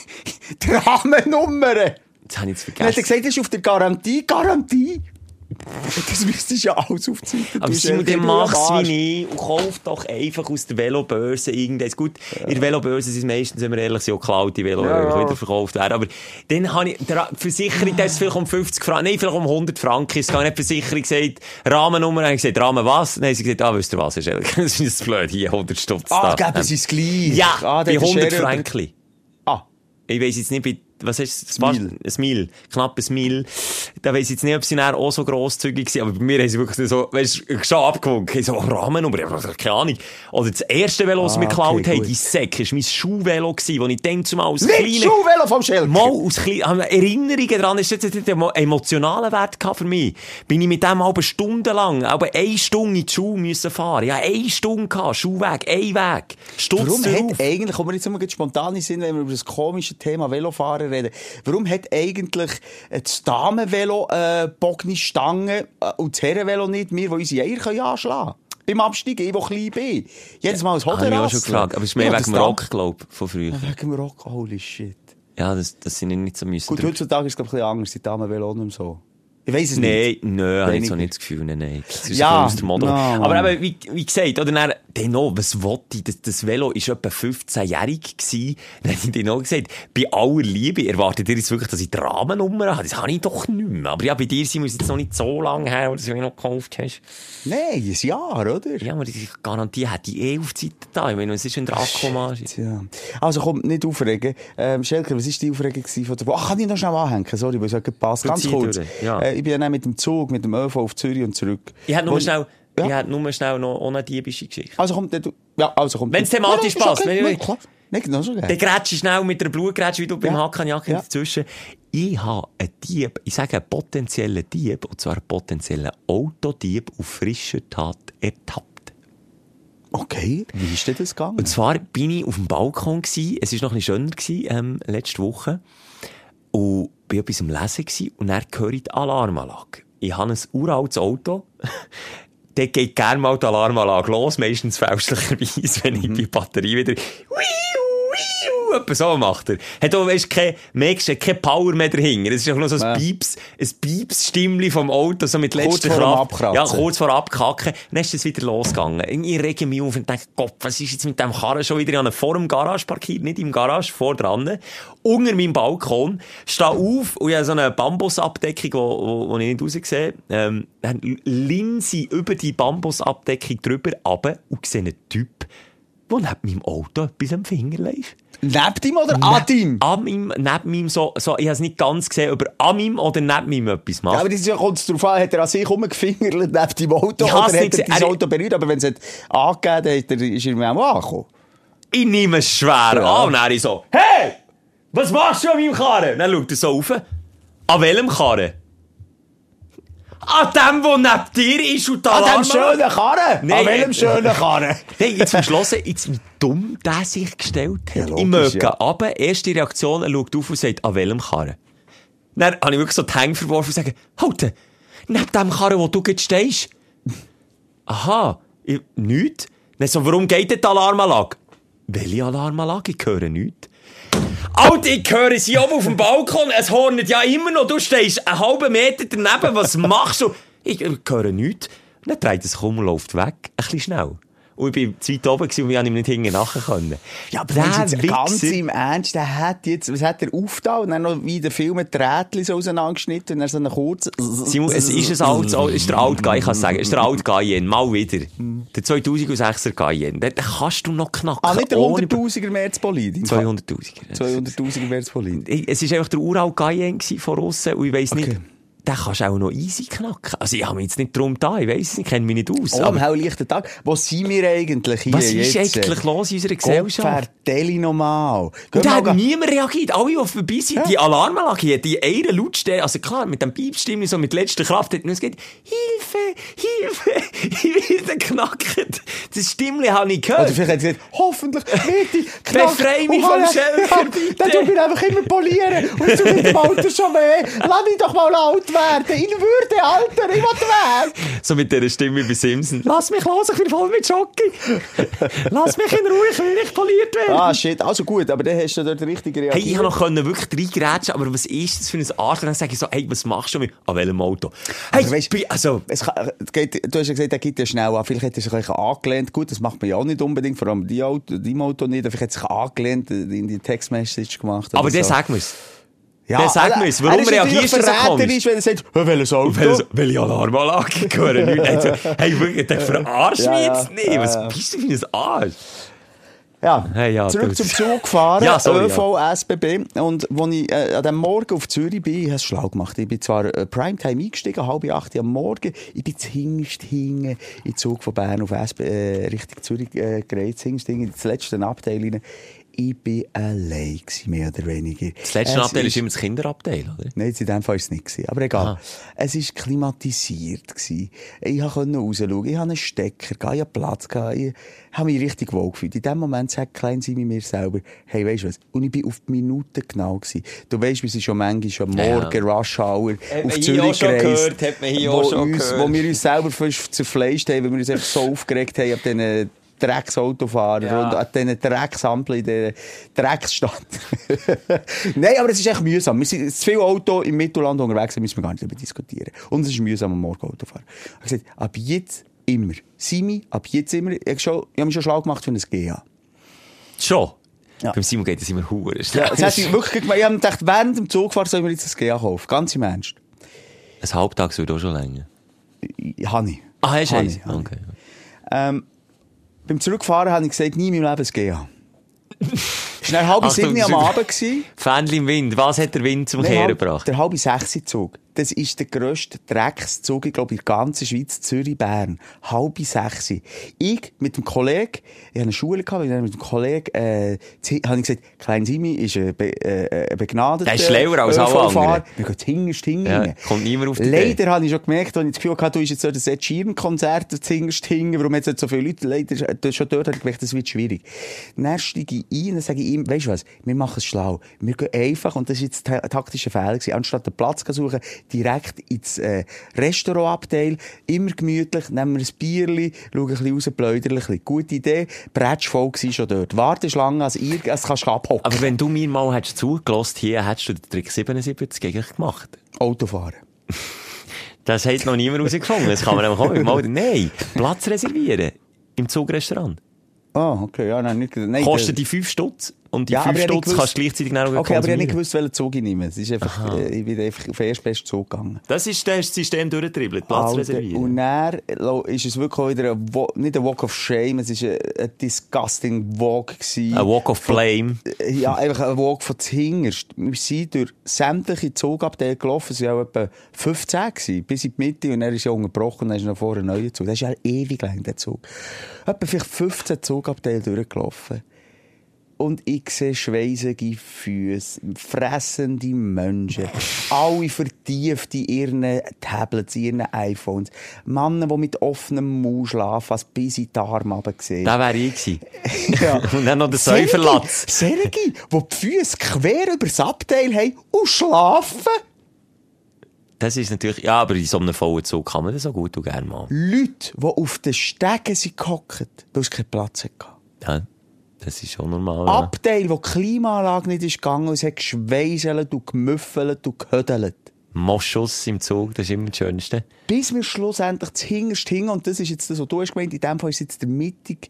die Rahmennummern! Jetzt habe ich es Dann hat er vergessen. gesagt, das ist auf der Garantie. Garantie? Das müsstest du ja alles aufzeichnen. Aber Simon, dann mach's wie ich und kauf doch einfach aus der Velobörse irgendwas. Gut, in der Velobörse sind meistens, wenn wir ehrlich sind, auch geklaute Velo, Ja, ja. wieder verkauft werden. Aber dann habe ich, der die Versicherung, das ist vielleicht um 50 Franken, nein, vielleicht um 100 Franken. Es kann nicht die Versicherung gesagt, Rahmennummer, habe ich gesagt, Rahmen was? Haben sie gesagt, ah, wisst ihr was, Herr Schelke, das ist blöd, hier 100 Stutz Ah, da. geben sie es gleich. Ja, ah, bei der 100 Scherer- Franken. Ah, Ich weiss jetzt nicht, bei, was ist es? Mil. Ein Mil. Knapp ein Mil. Da weiss ich jetzt nicht, ob sie auch so grosszügig sind, aber bei mir haben sie wirklich so, weißt du, schon abgewunken. So, oh, Rahmennummer, ich hab keine Ahnung. Oder das erste Velo, das Ah, wir geklaut okay, haben, gut. die Säcke, war mein Schuhvelo, gewesen, wo ich dann zumal als nicht kleiner... Schuhvelo vom Schelker. Mal aus klein, haben wir Erinnerungen daran, das jetzt einen emotionalen Wert für mich. Bin ich mit dem aber stundenlang, aber eine Stunde in die Schule müssen fahren. Ja, eine Stunde gehabt, Schulweg, ein Weg. Stutz Warum hat eigentlich, kommen wir jetzt mal spontan in Sinn, wenn wir über das komische Thema Velofahren reden, warum hat eigentlich äh, das Damenvelo äh, Bogni Stangen äh, und das Herrenvelo nicht, wir, die unsere Eier können anschlagen können? Beim Absteigen, ich, der klein bin. Jedes Mal ein Habe ich auch schon gefragt, aber es ist mehr Ja, wegen dem Rock, glaub ich, von früher. Wegen dem Rock, holy shit. Ja, das, das sind nicht so müssen. Gut, drüber- heutzutage ist es glaub ich, ein bisschen anders, die Damenvelo auch nicht mehr so. Ich weiss es Nein, nicht. nein, habe ich so nicht das Gefühl, nein, nein. Das ist Ja, ja, aus der Mode. no, Aber eben, wie, wie gesagt, oder dann, dann noch, was wollte ich? Das, das Velo war etwa 15-jährig gewesen. Dann habe ich dir noch gesagt, bei aller Liebe, erwartet ihr jetzt wirklich, dass ich die Rahmennummer habe? Das habe ich doch nicht mehr. Aber ja, bei dir sind wir jetzt noch nicht so lange her, dass du mich noch gekauft hast. Nein, ein Jahr, oder? Ja, aber die Garantie hätte ich eh auf die Seite da. Ich meine, es ist ein Akkumarge. Tja. Also komm, nicht aufregen. Ähm, Schelker, was war die Aufregung von der? Ach, kann ich noch schnell anhängen? Sorry, weil es hat gepasst. Ganz kurz. ja. Äh, ich bin ja dann mit dem Zug, mit dem ÖV auf Zürich und zurück. Ich hätte nur schnell, Ja. ich hätte nur schnell noch ohne diebische Geschichte. Also kommt du- ja, also kommt. Wenn's thematisch Ja, ist passt, Okay. wenn klar. Nein, genau so Der gerne. grätscht schnell mit der Blutgrätsche, wie du beim Ja. Hakanjacke Ja. dazwischen. Ich habe einen Dieb, ich sage einen potenziellen Dieb, und zwar einen potenziellen Autodieb auf frischer Tat ertappt. Okay, wie ist denn das gegangen? Und zwar bin ich auf dem Balkon gsi, es war noch ein bisschen schöner gsi, ähm, letzte Woche, und bin etwas am Lesen gsi, und dann höre ich die Alarmanlage. Ich habe ein uraltes Auto, dort geht gerne mal die Alarmanlage los, meistens fälschlicherweise, wenn ich die Batterie wieder, wiu, wiu, etwa so macht er. Hat auch, weisst, kein, merkst du, kein Power mehr dahinter. Es ist auch noch so ein. Pieps, ein Pieps-Stimmli vom Auto, so mit Kurz letzter dem Kraft. Ja, kurz vor Abkacken. Dann ist es wieder losgegangen. Ich rege mich auf und denke, Gott, was ist jetzt mit dem Karren schon wieder? Ich habe vor dem Garage parkiert, nicht im Garage, vor dran. Unter meinem Balkon. Stehe auf und ich habe so eine Bambusabdeckung, wo, wo, wo ich nicht raussehe. Ähm, dann Linse über die Bambusabdeckung drüber runter und sehe einen Typ, der neben meinem Auto etwas am Finger läuft. Neben ihm oder an ihm? An meinem, neben meinem so, so, ich habe es nicht ganz gesehen, aber an meinem oder neben meinem etwas macht. Ja, aber das ist ja, kommt es darauf an, hat er an sich rumgefingert neben deinem Auto Ich oder hat er Er- Auto berührt? Aber wenn es angegeben hat, dann ist er mir auch angekommen. Ich nehme es schwer Ja. an. Und dann so, hey, was machst du an meinem Karren? Dann schaut er so rauf. An welchem Karren? An dem, der neben dir ist und da An dem schönen Karren! Nein, an welchem äh, schönen Karren? Hey, jetzt verschlossen, jetzt wie dumm der sich gestellt hat. Ja, ich logisch, möge ja. runter, erste Reaktion, er schaut auf und sagt, an welchem Karren? Dann habe ich wirklich so die Hänge verworfen und sage, halt, neben dem Karren, wo du jetzt stehst. Aha, ich, nichts. Dann so, warum geht denn die Alarmanlage? Welche Alarmanlage? Ich höre nichts. Alter, ich höre sie oben auf dem Balkon, es hornet ja immer noch, du stehst einen halben Meter daneben, was machst du? Ich höre nichts. Dann dreht es um und läuft weg, ein bisschen schnell. Und ich war zu weit oben und wir haben ihm nicht hinten nachher können. Ja, aber der jetzt ganz im Ernst, der hat jetzt, was hat er aufgetan? Und dann noch wie der Film ein Rädchen so auseinandergeschnitten und dann so eine kurze... Simon, es ist ein altes, ist der alte Guy, ich kann sagen, ist der alte Cayenne, mal wieder. Der 2006er Cayenne, den kannst du noch knacken. Ah, nicht der 100'000er Merzpolin? 200'000er. 200'000er Merzpolin. Es war einfach der uralte Cayenne von aussen und ich weiss okay. nicht, den kannst du auch noch easy knacken. Also, ich habe mich jetzt nicht drum da, ich weiss es nicht, kenne mich nicht aus. Oh, am helllichten Tag. Wo sind wir eigentlich hier Was jetzt? ist eigentlich los in unserer Gesellschaft? Vertell normal. Und da hat niemand reagiert. Alle, die vorbei sind, ja. die Alarmanlage hier, die eine Lautstärke, also klar, mit dem Piepstimme, so mit letzter Kraft, hat man gesagt, Hilfe, Hilfe, ich werde geknackt. Das Stimmchen habe ich gehört. Oder vielleicht hat sie gesagt, hoffentlich, bitte, knack. Befrei mich vom Schelker, bitte. Dann tut mir einfach immer polieren. Und tut mit dem Alter schon weh. Lass mich doch mal laut werden. In Würde, Alter, ich will weg. So mit dieser Stimme bei Simpson. Lass mich los, ich bin voll mit Schocki. Lass mich in Ruhe, ich will nicht poliert werden. Ah, shit. Also gut, aber dann hast du dort richtig reagiert. Hey, ich habe noch können wirklich reingrätschen, aber was ist das für ein Arsch? Und dann sage ich so, hey, was machst du mit, an welchem Auto? Hey, also, weißt, also, es kann, geht, du hast ja gesagt, er geht ja schnell an. Vielleicht hat er sich ein bisschen angelehnt. Gut, das macht man ja auch nicht unbedingt, vor allem die Auto, die Auto nicht. Vielleicht hat er sich angelehnt, in die Textmessage gemacht. Aber so. der sagt mir's. Ja, dann sag mir warum reagierst du so komisch? ist, wenn er sagt, welches Auto? Welche Alarmanlage gehören nicht. Also, hey, wirklich, der verarscht mich jetzt nicht. Was bist du für ein Arsch? Ja, hey, ja zurück zum Zug gefahren, ja, sorry, ÖV, ja. SBB. Und als ich äh, an dem Morgen auf Zürich bin, ich habe es schlau gemacht. Ich bin zwar äh, Primetime eingestiegen, halb acht am Morgen. Ich bin zuhinterst hinten in den Zug von Bern auf SB, äh, Richtung Zürich äh, gereist, zuhinterst in das letzte Abteil rein ich bin allein gewesen, mehr oder weniger. Das letzte es Abteil ist immer das Kinderabteil, oder? Nein, in dem Fall war es nicht. Gewesen. Aber egal. Aha. Es war klimatisiert. Gewesen. Ich konnte rausschauen. Ich hatte einen Stecker, ich hatte Platz, ich habe mich richtig wohl gefühlt. In dem Moment sagt klein sie mir selber, hey, weißt du was? Und ich bin auf die Minute genau gewesen. Du weißt, wir sind schon manchmal schon morgen, ja. Rush Hour, hat auf Zürich gereist. Hat man hier auch schon uns, gehört. Wo wir uns selber fast zerfleischt haben, weil wir uns einfach so aufgeregt haben, ab diesen Drecksautofahrer ja. und an diesen Drecksampeln in der Drecksstadt. Nein, aber es ist echt mühsam. Wir sind zu viel Auto im Mittelland unterwegs, da müssen wir gar nicht darüber diskutieren. Und es ist mühsam am Morgen Autofahren. Ich habe gesagt, ab jetzt immer. Simi, ab jetzt immer. Ich habe, schon, ich habe mich schon schlau gemacht für ein GA. Schon? Ja. Beim Simon geht es immer hure. Ja, das hat ich wirklich gemacht. Ich habe gedacht, während dem Zugfahren soll ich mir jetzt ein GA kaufen. Ganz im Ernst. Ein Halbtag würde auch schon länger. Habe ich. Ah, hast du? Okay. Ähm, beim Zurückfahren habe ich gesagt, nie in meinem Leben ein GA. Es war halb sieben am Abend. Fähnchen im Wind. Was hat der Wind zum Kehren gebracht? Der halbe sechs Zug. Das ist der grösste Dreckszug, ich glaube, in der ganzen Schweiz, Zürich, Bern. Halbe sechs. Ich mit dem Kollegen, ich hatte eine Schule gehabt, mit dem Kollegen, äh, habe ich gesagt, Klein Simi ist ein, be, äh, ein begnadeter Der ist schlauer als alle anderen. Wir gehen hinterst hinten. Ja, kommt niemand auf die Leider habe ich schon gemerkt, als ich das Gefühl hatte, du bist jetzt so das Ed Sheeran-Konzert hinterst hinten, warum jetzt so viele Leute, leider, schon dort habe ich gemerkt, das wird schwierig. Dann steige ich ein und sage ich ihm, weißt du was, wir machen es schlau. Wir gehen einfach, und das war jetzt ein taktischer Fehler gewesen, anstatt einen Platz zu suchen, direkt ins äh, Restaurantabteil, immer gemütlich, nehmen wir ein Bierli, schauen ein bisschen raus, pläudern ein bisschen. Gute Idee, Bretsch voll war schon dort. Warteschlange, als ihr, als kannst du abhocken. Aber wenn du mir mal hättest zugelassen, hier hättest du den Trick 77 eigentlich gemacht. Autofahren. Das hat noch niemand rausgefunden. Das kann man einfach mal. Nein, Platz reservieren. Im Zugrestaurant. Ah, oh, okay, ja, nein, nicht, nein. Kostet die 5 Stutz. Und die Ja, 5 aber ich Stutz gewusst- kannst du gleichzeitig auch Okay, aber ich habe nicht konsumieren. gewusst, welchen Zug ich nehme. Es ist einfach, äh, ich bin einfach auf den ersten Zug gegangen. Das ist das System durchgetribbelt. Platz Alter, reservieren. Und dann ist es wirklich auch wieder ein, nicht ein Walk of Shame, es war ein, disgusting Walk. Gewesen. Ein Walk of Flame. Ja, einfach ein Walk von zuhinterst. Wir sind durch sämtliche Zugabteile gelaufen, es waren etwa 15 gewesen, bis in die Mitte und dann ist ja unterbrochen und dann ist noch vorher ein neuer Zug. Das ist ja ewig lang, der Zug. Etwa vielleicht 15 Zugabteile durchgelaufen. Und ich sehe schweissige Füße, fressende Menschen, alle vertieft in ihren Tablets, in ihren iPhones. Männer, die mit offenem Mund schlafen, was bis in die Arme runtergesehen. Da wäre ich gewesen. Ja. Und dann noch der Säuferlatz. Sergi, die die Füße quer über das Abteil haben und schlafen. Das ist natürlich, ja, aber in so einem vollen Zug kann man das so gut und gerne machen. Leute, die auf den Stegen sind gehockt, weil es keinen Platz hatte. Ja, das ist schon normal. Ja. Abteil, wo die Klimaanlage nicht ist gegangen, es hat geschweißelt und gemüffelt und gehödelt. Moschus im Zug, das ist immer das Schönste. Bis wir schlussendlich das hinterst hingen, und das ist jetzt das, was du hast gemeint, in dem Fall ist jetzt der mittige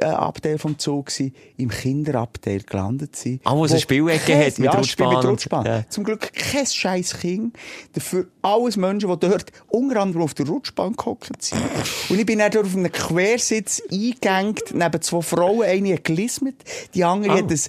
äh, Abteil vom Zug gewesen, im Kinderabteil gelandet sind. Ah, wo es eine Spielecke kein- hat mit ja, Rutschbahn mit Rutschbahn. ja. Zum Glück kein scheiß Kind. Dafür alles Menschen, die dort unter anderem auf der Rutschbahn gehockt sind. Und ich bin dann dort auf einem Quersitz eingegangen, neben zwei Frauen, eine hat gelismet, die andere Oh. hat ein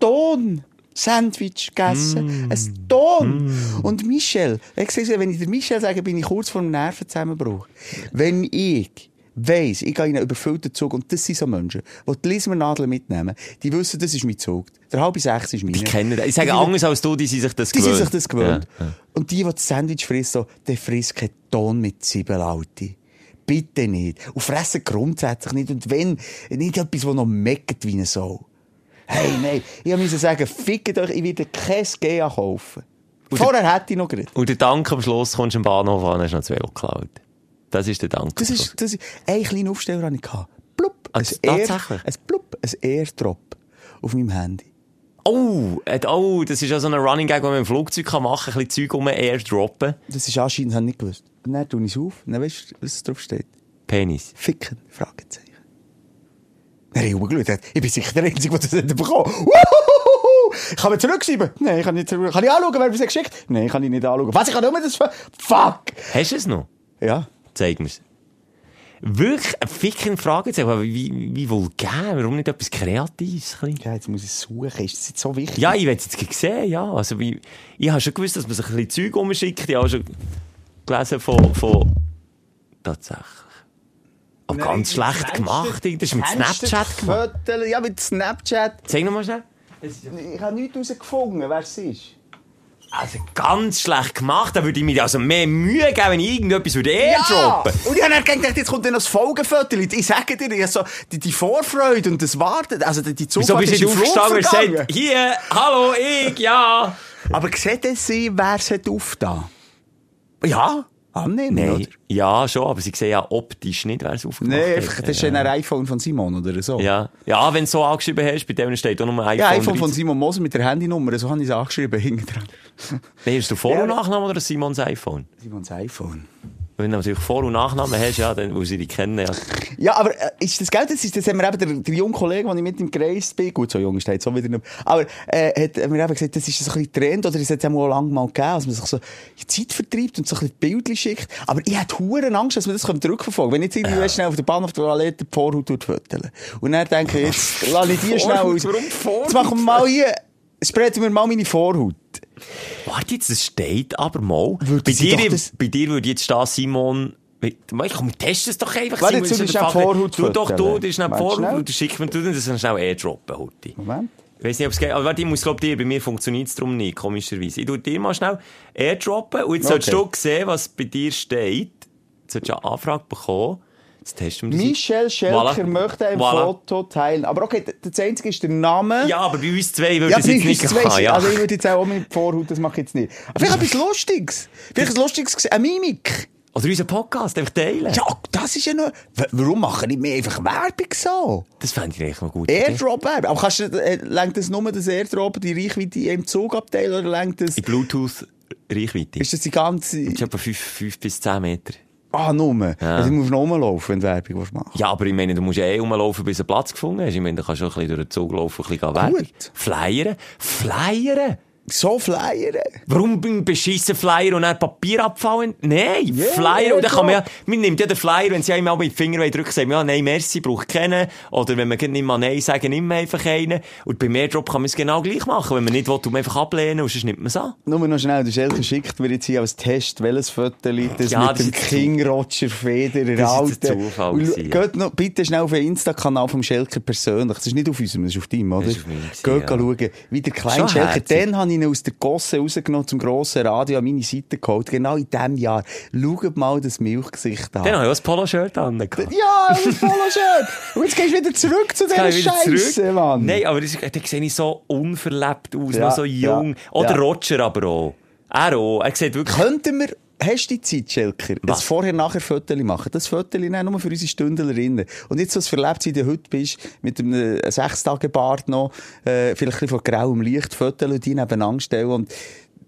Ton. Sandwich gegessen. Ein Ton. Und Michel, ich wenn ich der Michel sage, bin ich kurz vor einem Nervenzusammenbruch. Wenn ich weiss, ich gehe in einen überfüllten Zug und das sind so Menschen, die die Lismernadel mitnehmen, die wissen, das ist mein Zug. Der halbe sechs ist meine. Die kennen das. Ich sage Die- anders als du, die sind sich das die gewöhnt. sind sich das gewöhnt. Ja, ja. Und die, die das Sandwich fressen, so, der frisst keinen Ton mit Zwiebeln, Alte. Bitte nicht. Und fressen grundsätzlich nicht. Und wenn, nicht etwas, das noch meckert wie eine Sau. Hey, nein. Ich musste sagen, fickt euch, ich werde kein GA kaufen. Vorher hätte ich noch geredet. Und der Dank am Schluss kommst du am Bahnhof an, hast noch zwei geklaut. Das ist der Dank. Das ist, das ist, ein kleiner Aufsteller hatte ich. Plupp. Also, ein Air- tatsächlich? Ein Plupp. Ein Airdrop. Auf meinem Handy. Oh, oh, das ist ja so ein Running Gag, den man im Flugzeug kann machen kann, ein bisschen Zeug um airdroppen. Das ist anscheinend, habe ich nicht gewusst. Und dann tue ich es auf. Und dann weißt du, was drauf steht. Penis. Ficken? Fragezeichen. Habe ich rumgeschaut. Ich bin sicher der Einzige, der das nicht bekommen Wuhuhuhu! Kann man zurückschreiben? Nein, ich kann nicht zurück. Kann ich anschauen, wer mir das geschickt Nein, kann ich nicht anschauen. Was, ich kann nur das... ver- Fuck! Hast du es noch? Ja. Zeig mir's. Wirklich ein ficken Fragezeichen, aber wie, wie vulgär, warum nicht etwas Kreatives? Ja, jetzt muss ich es suchen. Ist das jetzt so wichtig? Ja, ich werde es jetzt sehen, ja. Also, wie, ich habe schon gewusst, dass man sich ein bisschen Zeug umschickt. Ich habe schon gelesen von, von, tatsächlich. Aber Nein, ganz schlecht gemacht. Das ist mit Snapchat gemacht. Fotos, Ja, mit Snapchat. Zeig nochmal schnell. Ich habe nichts herausgefunden, wer es ist. Also ganz schlecht gemacht. Da würde ich mir also mehr Mühe geben, wenn ich irgendetwas würde airdroppen. Und ich habe gedacht, jetzt kommt dann noch das Folgefoto. Ich sage dir, ich so die, die Vorfreude und das Warten, also die, die Wieso bist du aufgestanden und gesagt, hier, hallo, ich, ja. Aber sieht es sie, wer es hat aufgetan? Ja, annehmen, Nein, oder? ja, schon, aber sie sehen ja optisch nicht, wer es aufgemacht Nein, hat. einfach, das ist ja. ein iPhone von Simon oder so. Ja, ja wenn du so angeschrieben hast, bei dem steht auch nur iPhone. Ja, iPhone von 13. Simon Moser mit der Handynummer, so habe ich es angeschrieben, hinten dran. Nee, hast du Vor- und. Nachnamen oder Simons iPhone? Simons iPhone. Wenn du natürlich Vor- und Nachnamen hast, ja, dann, weil sie dich kennen, ja. Ja, aber äh, ist das Geld, das, ist, das haben wir eben, der, der junge Kollege, den ich mit ihm gereist bin, gut, so jung ist er jetzt so wieder nicht, aber äh, hat mir eben gesagt, das ist so ein bisschen Trend, oder es hat es auch mal lang mal gegeben, dass man sich so Zeit vertreibt und so ein bisschen Bildchen schickt. Aber ich hätte huren Angst, dass man das zurückverfolgen Wenn jetzt irgendwie schnell auf der Bahnhof der Toilette die Vorhaut fotografieren Und dann denke ich, jetzt lasse ich die schnell aus. Jetzt machen wir mal hier, sprechen wir mal meine Vorhaut. Warte jetzt, das steht aber mal. Würde Bei dir, das- bei dir würde jetzt stehen, Simon, Wait, komm, testen es doch einfach. Warte, Simon, ist schnell Fach- Vorhaut Tu doch, du, das ist Warte, Vorhaut du schickst mir, du das dann schnell airdroppen, Hutti. Moment. Ich weiss nicht, ob es geht, aber warte, ich muss, glaub dir, bei mir funktioniert es darum nicht, komischerweise. Ich tu dir mal schnell airdroppen und jetzt Okay. solltest du sehen, was bei dir steht. Jetzt solltest du eine Anfrage bekommen. Jetzt testen wir das. Michel Schelker Voilà. möchte ein Voilà. Foto teilen. Aber okay, das einzige ist der Name. Ja, aber bei uns zwei würde Ja, es jetzt nicht zwei- Ja. Also ich würde jetzt auch mit Vorhaut, das mache ich jetzt nicht. Aber vielleicht etwas Lustiges. Vielleicht etwas Lustiges, gesehen. eine Mimik. Oder unseren Podcast einfach teilen. Ja, das ist ja noch... Warum machen nicht mehr einfach Werbung so? Das fände ich eigentlich noch gut. Airdrop-Werbung. Aber kannst du, äh, lenkt das nur das Airdrop, die Reichweite im Zugabteil, oder lenkt das... Die Bluetooth-Reichweite. Ist das die ganze... Ist etwa 5 bis 10 Meter. Ah, nur. Also du musst noch rumlaufen, wenn du Werbung machen Ja, aber ich meine, du musst ja eh rumlaufen, bis du Platz gefunden hast. Ich meine, du kannst schon ein bisschen durch den Zug laufen, ein bisschen Werbung. Flyern? Flyern? So flyern. Warum ein beschissen Flyer und dann Papier abfallen? Nein, Ja, Flyer. Und dann kann man ja, man nimmt ja den Flyer, wenn sie einmal mit dem Finger drücken, sagen, ja, nein, merci, braucht keinen. Oder wenn man nicht mal nein sagen, nimmt man einfach einen. Und beim Airdrop kann man es genau gleich machen. Wenn man nicht will, tut man einfach ablehnen und sonst nimmt man es an. Nur noch schnell, der Schelke schickt mir jetzt hier als Test, welches Foto das Ja, mit das dem King Roger Federer Das ist ein alten. Zufall Und noch bitte schnell auf den Insta-Kanal vom Schelker persönlich. Das ist nicht auf unserem, das ist auf deinem, oder? Das ist auf meinem Geht ja. schauen, wie der kleine Schelker. Dann habe ich ihn aus der Gosse rausgenommen zum grossen Radio an meine Seite geholt. Genau in diesem Jahr. Schaut mal das Milchgesicht an. Dann habe ich auch ein Polo-Shirt an. Ja, das schön. Und jetzt gehst du wieder zurück zu dieser Scheiße. Mann. Nein, aber das, da sehe ich so unverlebt aus, Ja, noch so jung. ja, Oder ja. Roger aber auch. Er auch. Er sieht wirklich... Könnten wir, hast du die Zeit, Schelker, Was? das vorher-nachher Foto machen? Das Foto nehmen, nur für unsere Stündlerinnen. Und jetzt, was verlebt, wie du heute bist, mit einem äh, Sechstagebart noch, äh, vielleicht ein von grauem Licht, Foto die nebeneinander stellen und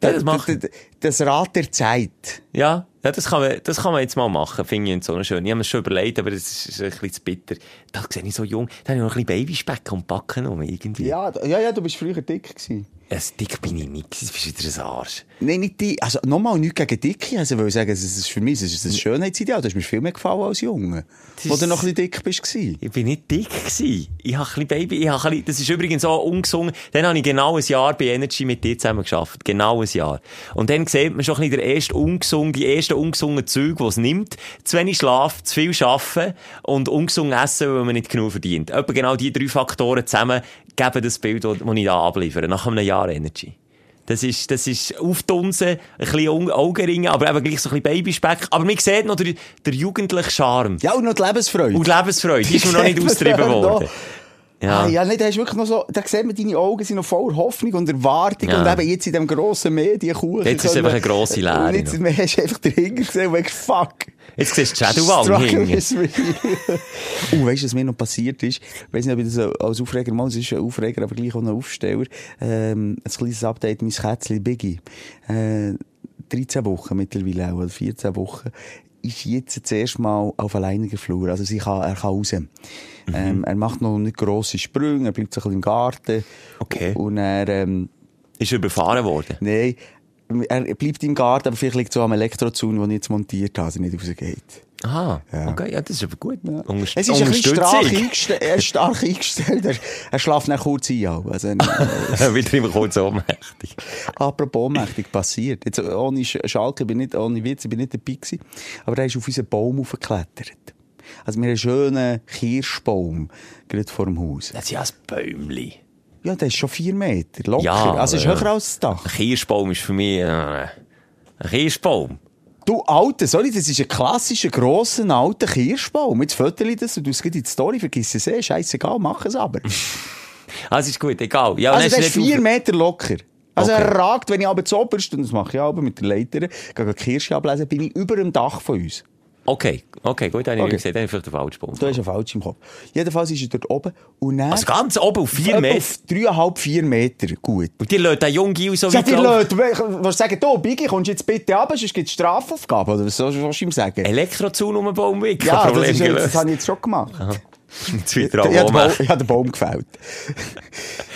Ja, das machen. das Rad der Zeit. Ja, ja das, kann man, das kann man jetzt mal machen, finde ich so schön. Ich habe mir schon überlegt, aber das ist ein bisschen zu bitter. Da sehe ich so jung, da habe ich noch ein bisschen Babyspeck am Backen um, irgendwie. Ja, ja, ja, du bist früher dick gewesen. Ja, dick bin ich nicht, du bist wieder ein Arsch. Nein, nicht die. Also, nochmal nichts gegen Dicke. Also, ich will sagen, es ist für mich es ist ein Schönheitsideal. Du hast mir viel mehr gefallen als Junge. Das Wo du noch ein bisschen dick bist. Ich bin nicht dick gewesen. Ich habe ein bisschen Baby, ich habe ein bisschen, das ist übrigens auch ungesungen. Dann habe ich genau ein Jahr bei Energy mit dir zusammen geschafft. Genau ein Jahr. Und dann sieht man schon ein bisschen der erste ungesungen, die ersten ungesungenen Züge, die es nimmt. Zu wenig Schlaf, zu viel arbeiten und ungesungen essen, weil man nicht genug verdient. Etwa genau die drei Faktoren zusammen geben das Bild, das ich da abliefere. Nach einem Jahr Energy. Das ist, das ist aufdunsen, ein bisschen Augen- Augenringe, aber eben gleich so ein bisschen Babyspeck. Aber man sieht noch der, der jugendliche Charme. Ja, und noch die Lebensfreude. Und die Lebensfreude, die ist mir noch nicht austrieben worden. Ja. Ah, ja, nicht, da hast wirklich noch so, da sieht man, deine Augen sind noch voller Hoffnung und Erwartung Ja. und eben jetzt in dem grossen Medienkuchen. Jetzt ist es einfach eine grosse Leere Und jetzt noch. hast du einfach dahinter gesehen und denkst, fuck. Jetzt siehst du die is real. Und weißt du, was mir noch passiert ist? Ich weiss nicht, ob ich das als Aufreger mal, es ist ein Aufreger, aber gleich auch ein Aufsteller. Ähm, ein kleines Update, mein Kätzchen Biggie. Äh, 13 Wochen mittlerweile auch, oder 14 Wochen, ist jetzt das erste Mal auf alleiniger Flur. Also sie kann, er kann raus. Mhm. Ähm, er macht noch nicht grosse Sprünge, er bleibt so ein bisschen im Garten. Okay. Und er, ähm, Ist überfahren worden. nein, er bleibt im Garten, aber vielleicht liegt es so am Elektrozaun, den ich jetzt montiert habe, dass er nicht rausgeht. Aha. Ja. Okay, ja, das ist aber gut. Unterst Es ist ein bisschen stark eingestellt. Er ist stark eingestellt. Er, er schläft dann kurz ein. Also, äh, Wieder immer kurz ohnmächtig. apropos ohnmächtig passiert. Jetzt, ohne Sch- Schalke, bin nicht, ohne Witz, ich bin nicht dabei gewesen. Aber er ist auf unseren Baum aufgeklettert. Also, wir haben einen schönen Kirschbaum, gerade vor dem Haus. Das ist ja ein Bäumli. Ja, der ist schon vier Meter, locker. Ja, also, ist höher als das Dach. Ein Kirschbaum ist für mich äh, ein Kirschbaum. Du, Alter, sorry, das ist ein klassischer, grosser, alter Kirschbaum. Jetzt ich das und du es in die Story, vergiss es eh, scheißegal, mach es aber. Also ist gut, egal. Ja, Also, der ist vier auf- Meter locker. Also, Okay. er ragt, wenn ich aber zu oberst, und das mache ich auch mit der Leiter, gehe die Kirsche ablesen, bin ich über dem Dach von uns. Okay, okay, gut, dann habe ich Okay. gesehen, dann ich vielleicht den falschen Baum. Da ist er falsch im Kopf. Jedenfalls ist er dort oben und dann... Also ganz oben auf vier Meter. Auf dreieinhalb, vier Meter, gut. Und die lassen den jungen Gil so Ja, weit die. Leute, was sagen, du, Biggie, kommst jetzt bitte runter, sonst gibt es Strafaufgaben, oder was soll sollst du ihm sagen? Elektrozaun um den Baum weg. ja, das, ist, das habe ich jetzt schon gemacht. Jetzt wieder Ich ich habe den Baum gefällt.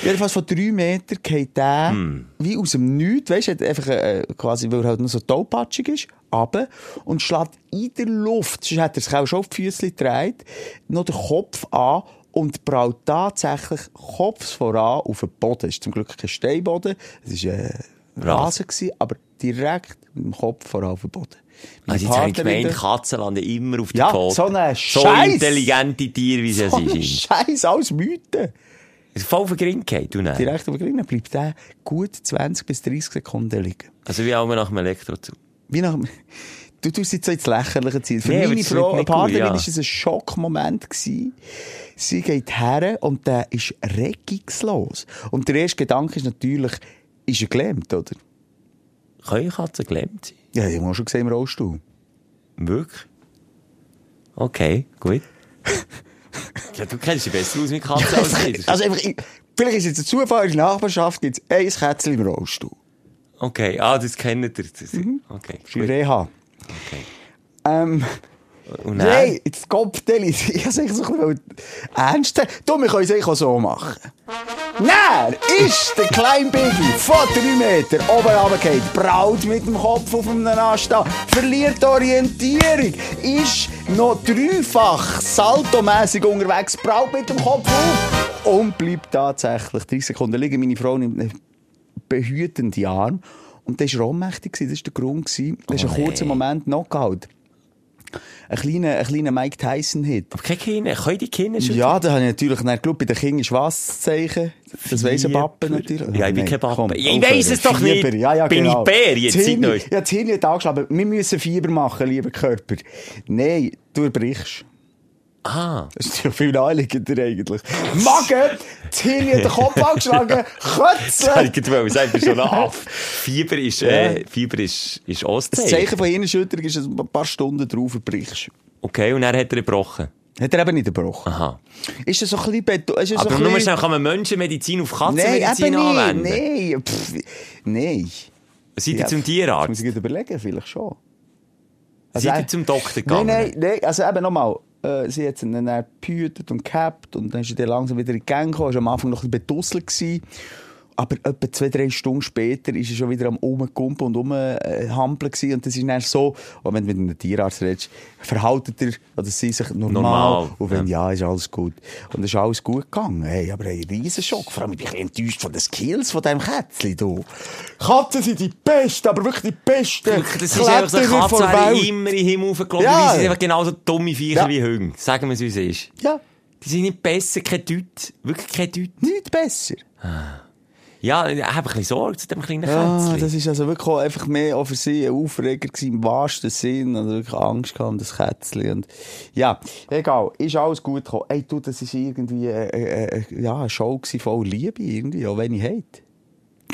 Jedenfalls von drei Metern geht der Hm. wie aus dem Nichts, weißt du, einfach äh, quasi, weil er halt noch so tollpatschig ist, runter und schlägt in der Luft, sonst hat er sich auch schon auf die Füße gedreht, noch den Kopf an und prallt tatsächlich Kopf voran auf den Boden. Es ist zum Glück kein Steinboden, es war äh, Rasen, gewesen, aber direkt mit dem Kopf voran auf den Boden. Meine Also jetzt habe ich gemeint, Katzen landen immer auf den Ja, Pfoten. so eine So Scheiß. intelligente Tiere, wie sie so ein sind. Scheiß, alles Mythen. Voll vergrinkt, du nicht. Direkt auf der Grünen bleibt der gut 20 bis 30 Sekunden liegen. Also wie auch nach dem Elektrozaun. Wie nach, du tust jetzt so ins Lächerliche ziehen. Für Nee, meine Frau, Partnerin war es ein Schockmoment. Gewesen. Sie geht her und der ist regungslos. Und der erste Gedanke ist natürlich, ist er gelähmt, oder? Können Katzen gelähmt sein? Ja, ich habe schon gesehen im Rollstuhl. Wirklich? Okay, gut. ja, du kennst dich besser aus mit Katzen als ich. Also einfach, ich- vielleicht ist jetzt ein Zufall, in der Nachbarschaft gibt es ein Kätzchen im Rollstuhl. Okay, ah, das kennt ihr. Das, Mhm. Okay, gut. Reha. Okay. Ähm, Und dann? Nein, jetzt Kopfdeli. Ich habe es so ein bisschen ernst. Du, wir können es eigentlich auch so machen. Nein, ist der kleine Biggie von 3 Meter oben runtergefallen, braut mit dem Kopf auf einem Ast an, verliert Orientierung, ist noch dreifach saltomässig unterwegs, braut mit dem Kopf auf und bleibt tatsächlich 30 Sekunden liegen. Meine Frau nimmt einen behütenden Arm und das war ohnmächtig, das war der Grund. Das Oh ein kurzer nein. Moment Knockout. Ein kleiner, ein kleiner Mike Tyson-Hit. Aber keine Kinder, können die Kinder schon? Ja, da habe ich natürlich dann geschaut, bei den Kindern ist was zu zeichen. Das weiss ein Fieber. natürlich. Ja, ich bin kein komm, Ich weiss es doch nicht. Ja, ja, Bin genau. ich Bär jetzt Das Hirn- neu? Ja, das Hirn hat angeschlagen. Wir müssen Fieber machen, lieber Körper. Nein, du brichst. Ah. Das ist ja viel naheliegender eigentlich. Magen, Tilly hat den Kopf angeschlagen, Kötzeln. Ich wollte sagen, schon Aff. Fieber ist, äh, Fieber ist, ist ein Das Zeichen. Von Hirnerschütterung ist, dass du ein paar Stunden drauf brichst. Okay, und dann hat er gebrochen. Hat er eben nicht gebrochen. Aha. Ist das so ein bisschen... Ist das Aber so nur bisschen... kann man Menschenmedizin auf Katzenmedizin nicht. anwenden? Nein. Nein. Seid ihr Ja, zum Das muss Tierarzt? ich überlegen, vielleicht schon. Seid ihr zum Doktor gegangen? nein, nein, also eben nochmal. Äh, sie hat ihn dann gehütet und gehabt und dann ist sie dann langsam wieder in die Gang gekommen. Er war am Anfang noch ein bisschen. Aber etwa zwei, drei Stunden später ist er schon wieder am Rumkumpen und Rumhampeln. Und das ist dann so, auch wenn du mit einem Tierarzt redest, verhaltet er oder sie sich normal. Normal, Und wenn ja. ist alles gut. Und es ist alles gut gegangen. Hey, aber ein riesen Schock. Vor allem bin ich enttäuscht von den Skills von diesem Kätzchen. Du. Katzen sind die Besten, aber wirklich die Besten. Das ist einfach so, eine Kletterer Katze vor wäre Welt. immer in den Himmel hochgeflogen, Ja. sie sind einfach genauso dumme Viecher Ja. wie Hunde. Sagen wir es, wie es ist. Ja, Die sind nicht besser, kein Deut. Wirklich kein Deut. nicht besser. Ja, ich habe ein bisschen Sorge zu dem kleinen Ja, Kätzchen. das ist also wirklich auch einfach mehr auch für sie ein Aufreger gewesen, im wahrsten Sinn. Also wirklich Angst gehabt um das Kätzchen. Und ja, egal, ist alles gut gekommen. Ey, du, das ist irgendwie, äh, äh, äh, ja, eine Show gewesen voll Liebe irgendwie, auch wenn ich hate.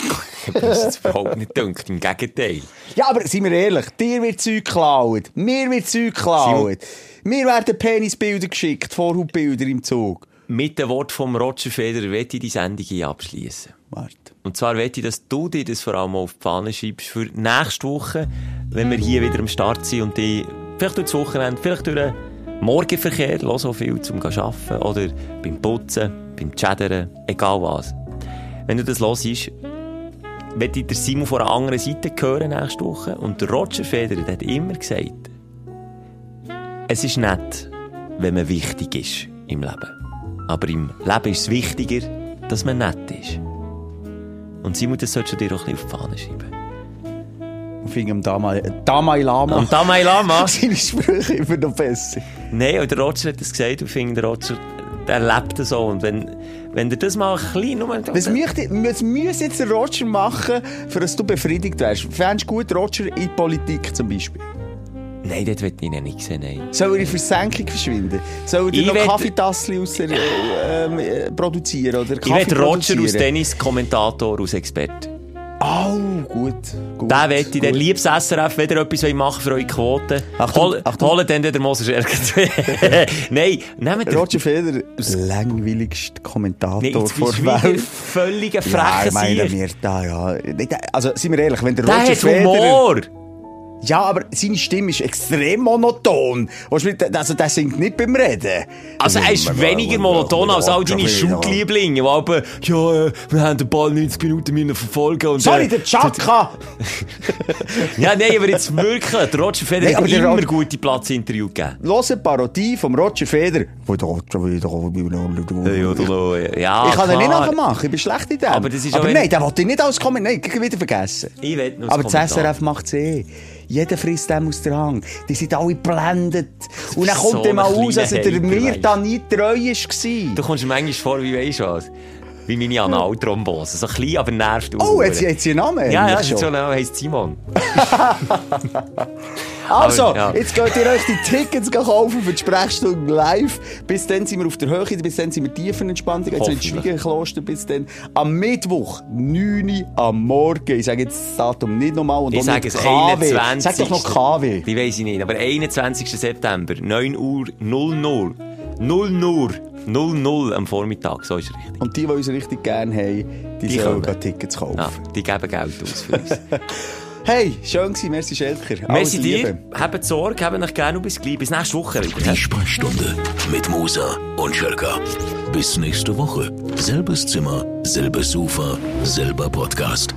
Das ist überhaupt nicht gedacht, im Gegenteil. Ja, aber seien wir ehrlich, dir wird Zeug geklaut, mir wird Zeug geklaut. Mir werden Penisbilder geschickt, Vorhautbilder im Zug. Mit dem Wort vom Roger Federer möchte ich die Sendung abschließen. Warte. Und zwar möchte ich, dass du dir das vor allem auf die Fahne schreibst für nächste Woche, wenn wir hier wieder am Start sind und die vielleicht durch das Wochenende, vielleicht durch den Morgenverkehr, los so viel zum Arbeiten oder beim Putzen, beim Chattern, egal was. Wenn du das hörst, möchte ich den Simon von einer anderen Seite hören nächste Woche und Roger Federer der hat immer gesagt, es ist nett, wenn man wichtig ist im Leben. Aber im Leben ist es wichtiger, dass man nett ist. Und Simon, das solltest du dir auch ein bisschen auf die Fahne schreiben. Und fing am Dalai, Dalai Lama. Und Dalai Lama? Seine Sprüche immer noch besser. Nein, und der Roger hat das gesagt, und ich finde, der Roger, der lebt das so. Und wenn, wenn du das mal ein bisschen, nur Was müsste, was müsste jetzt der Roger machen, für dass du befriedigt wärst? Fändest du gut Roger in Politik zum Beispiel? Nein, das will ich ihn nicht sehen, nein. Soll er in Versenkung verschwinden? Soll er Ich noch will- Kaffeetassel aus der, äh, produzieren? Oder Ich Kaffee will Roger produzieren? aus Tennis-Kommentator, aus Experte. Oh, gut. gut Der will ich, der liebes SRF, wenn ihr etwas machen für eure Quote. Achtung, Hol. Holt dann den. Nein, nehmt den... Roger Federer, der langweiligste Kommentator Nee, vor Welt. völliger Ja, frecher ich meine, wir da, ja. Also, seien wir ehrlich, wenn der Der Roger hat Federer... Humor! Ja, aber seine Stimme ist extrem monoton. Also, der singt nicht beim Reden. Also er ist weniger monoton als all deine Schullieblinge, die aber, ja, äh, wir haben den Ball 90 Minuten müssen verfolgen und... Sorry, äh, der Chaka! Ja, nein, aber jetzt wirklich, der Roger Federer Nein, hat immer Roger- gute Platzinterview gegeben. Los eine Parodie vom Roger Federer. Wo der Roger wieder... Ja, Ich kann den nicht nachmachen, ich bin schlecht in dem. Aber das ist aber nein, den wollte ich nicht als Kommentar. Nein, ich wieder vergessen. Ich will nur Aber das. SRF macht es eh. Jeder frisst dem aus der Hand. Die sind alle geblendet. Und dann kommt so der mal raus, dass er kleiner mir da nie treu war. Du kommst mir manchmal vor, wie weisst du was? Wie meine Analthrombose. So klein, aber nervt Oh, auch. jetzt hat sie einen Namen. Ja, ja, eigentlich ist jetzt schon, er heisst Simon. Also, Aber, ja. jetzt geht ihr euch die Tickets kaufen für die Sprechstunde live. Bis dann sind wir auf der Höhe, bis dann sind wir tiefer entspannt. Jetzt Hoffentlich. Schwiegerkloster, bis dann am Mittwoch, 9 Uhr am Morgen. Ich sage jetzt das Datum nicht nochmal und Ich sage es KW. 21. Sag doch noch KW. Die weiss ich nicht, aber 21. September, 9 Uhr 00. 00. 00 am Vormittag, so ist es richtig. Und die, die uns richtig gerne haben, die, Die sollen Tickets kaufen. Ja, die geben Geld aus für uns. Hey, schön gewesen, merci Schelker. Merci Alles dir, habt Sorge, habt euch gerne und bis gleich. Bis nächste Woche wieder. Die Sprechstunde mit Musa und Schelka. Bis nächste Woche. Selbes Zimmer, selbes Sofa, selber Podcast.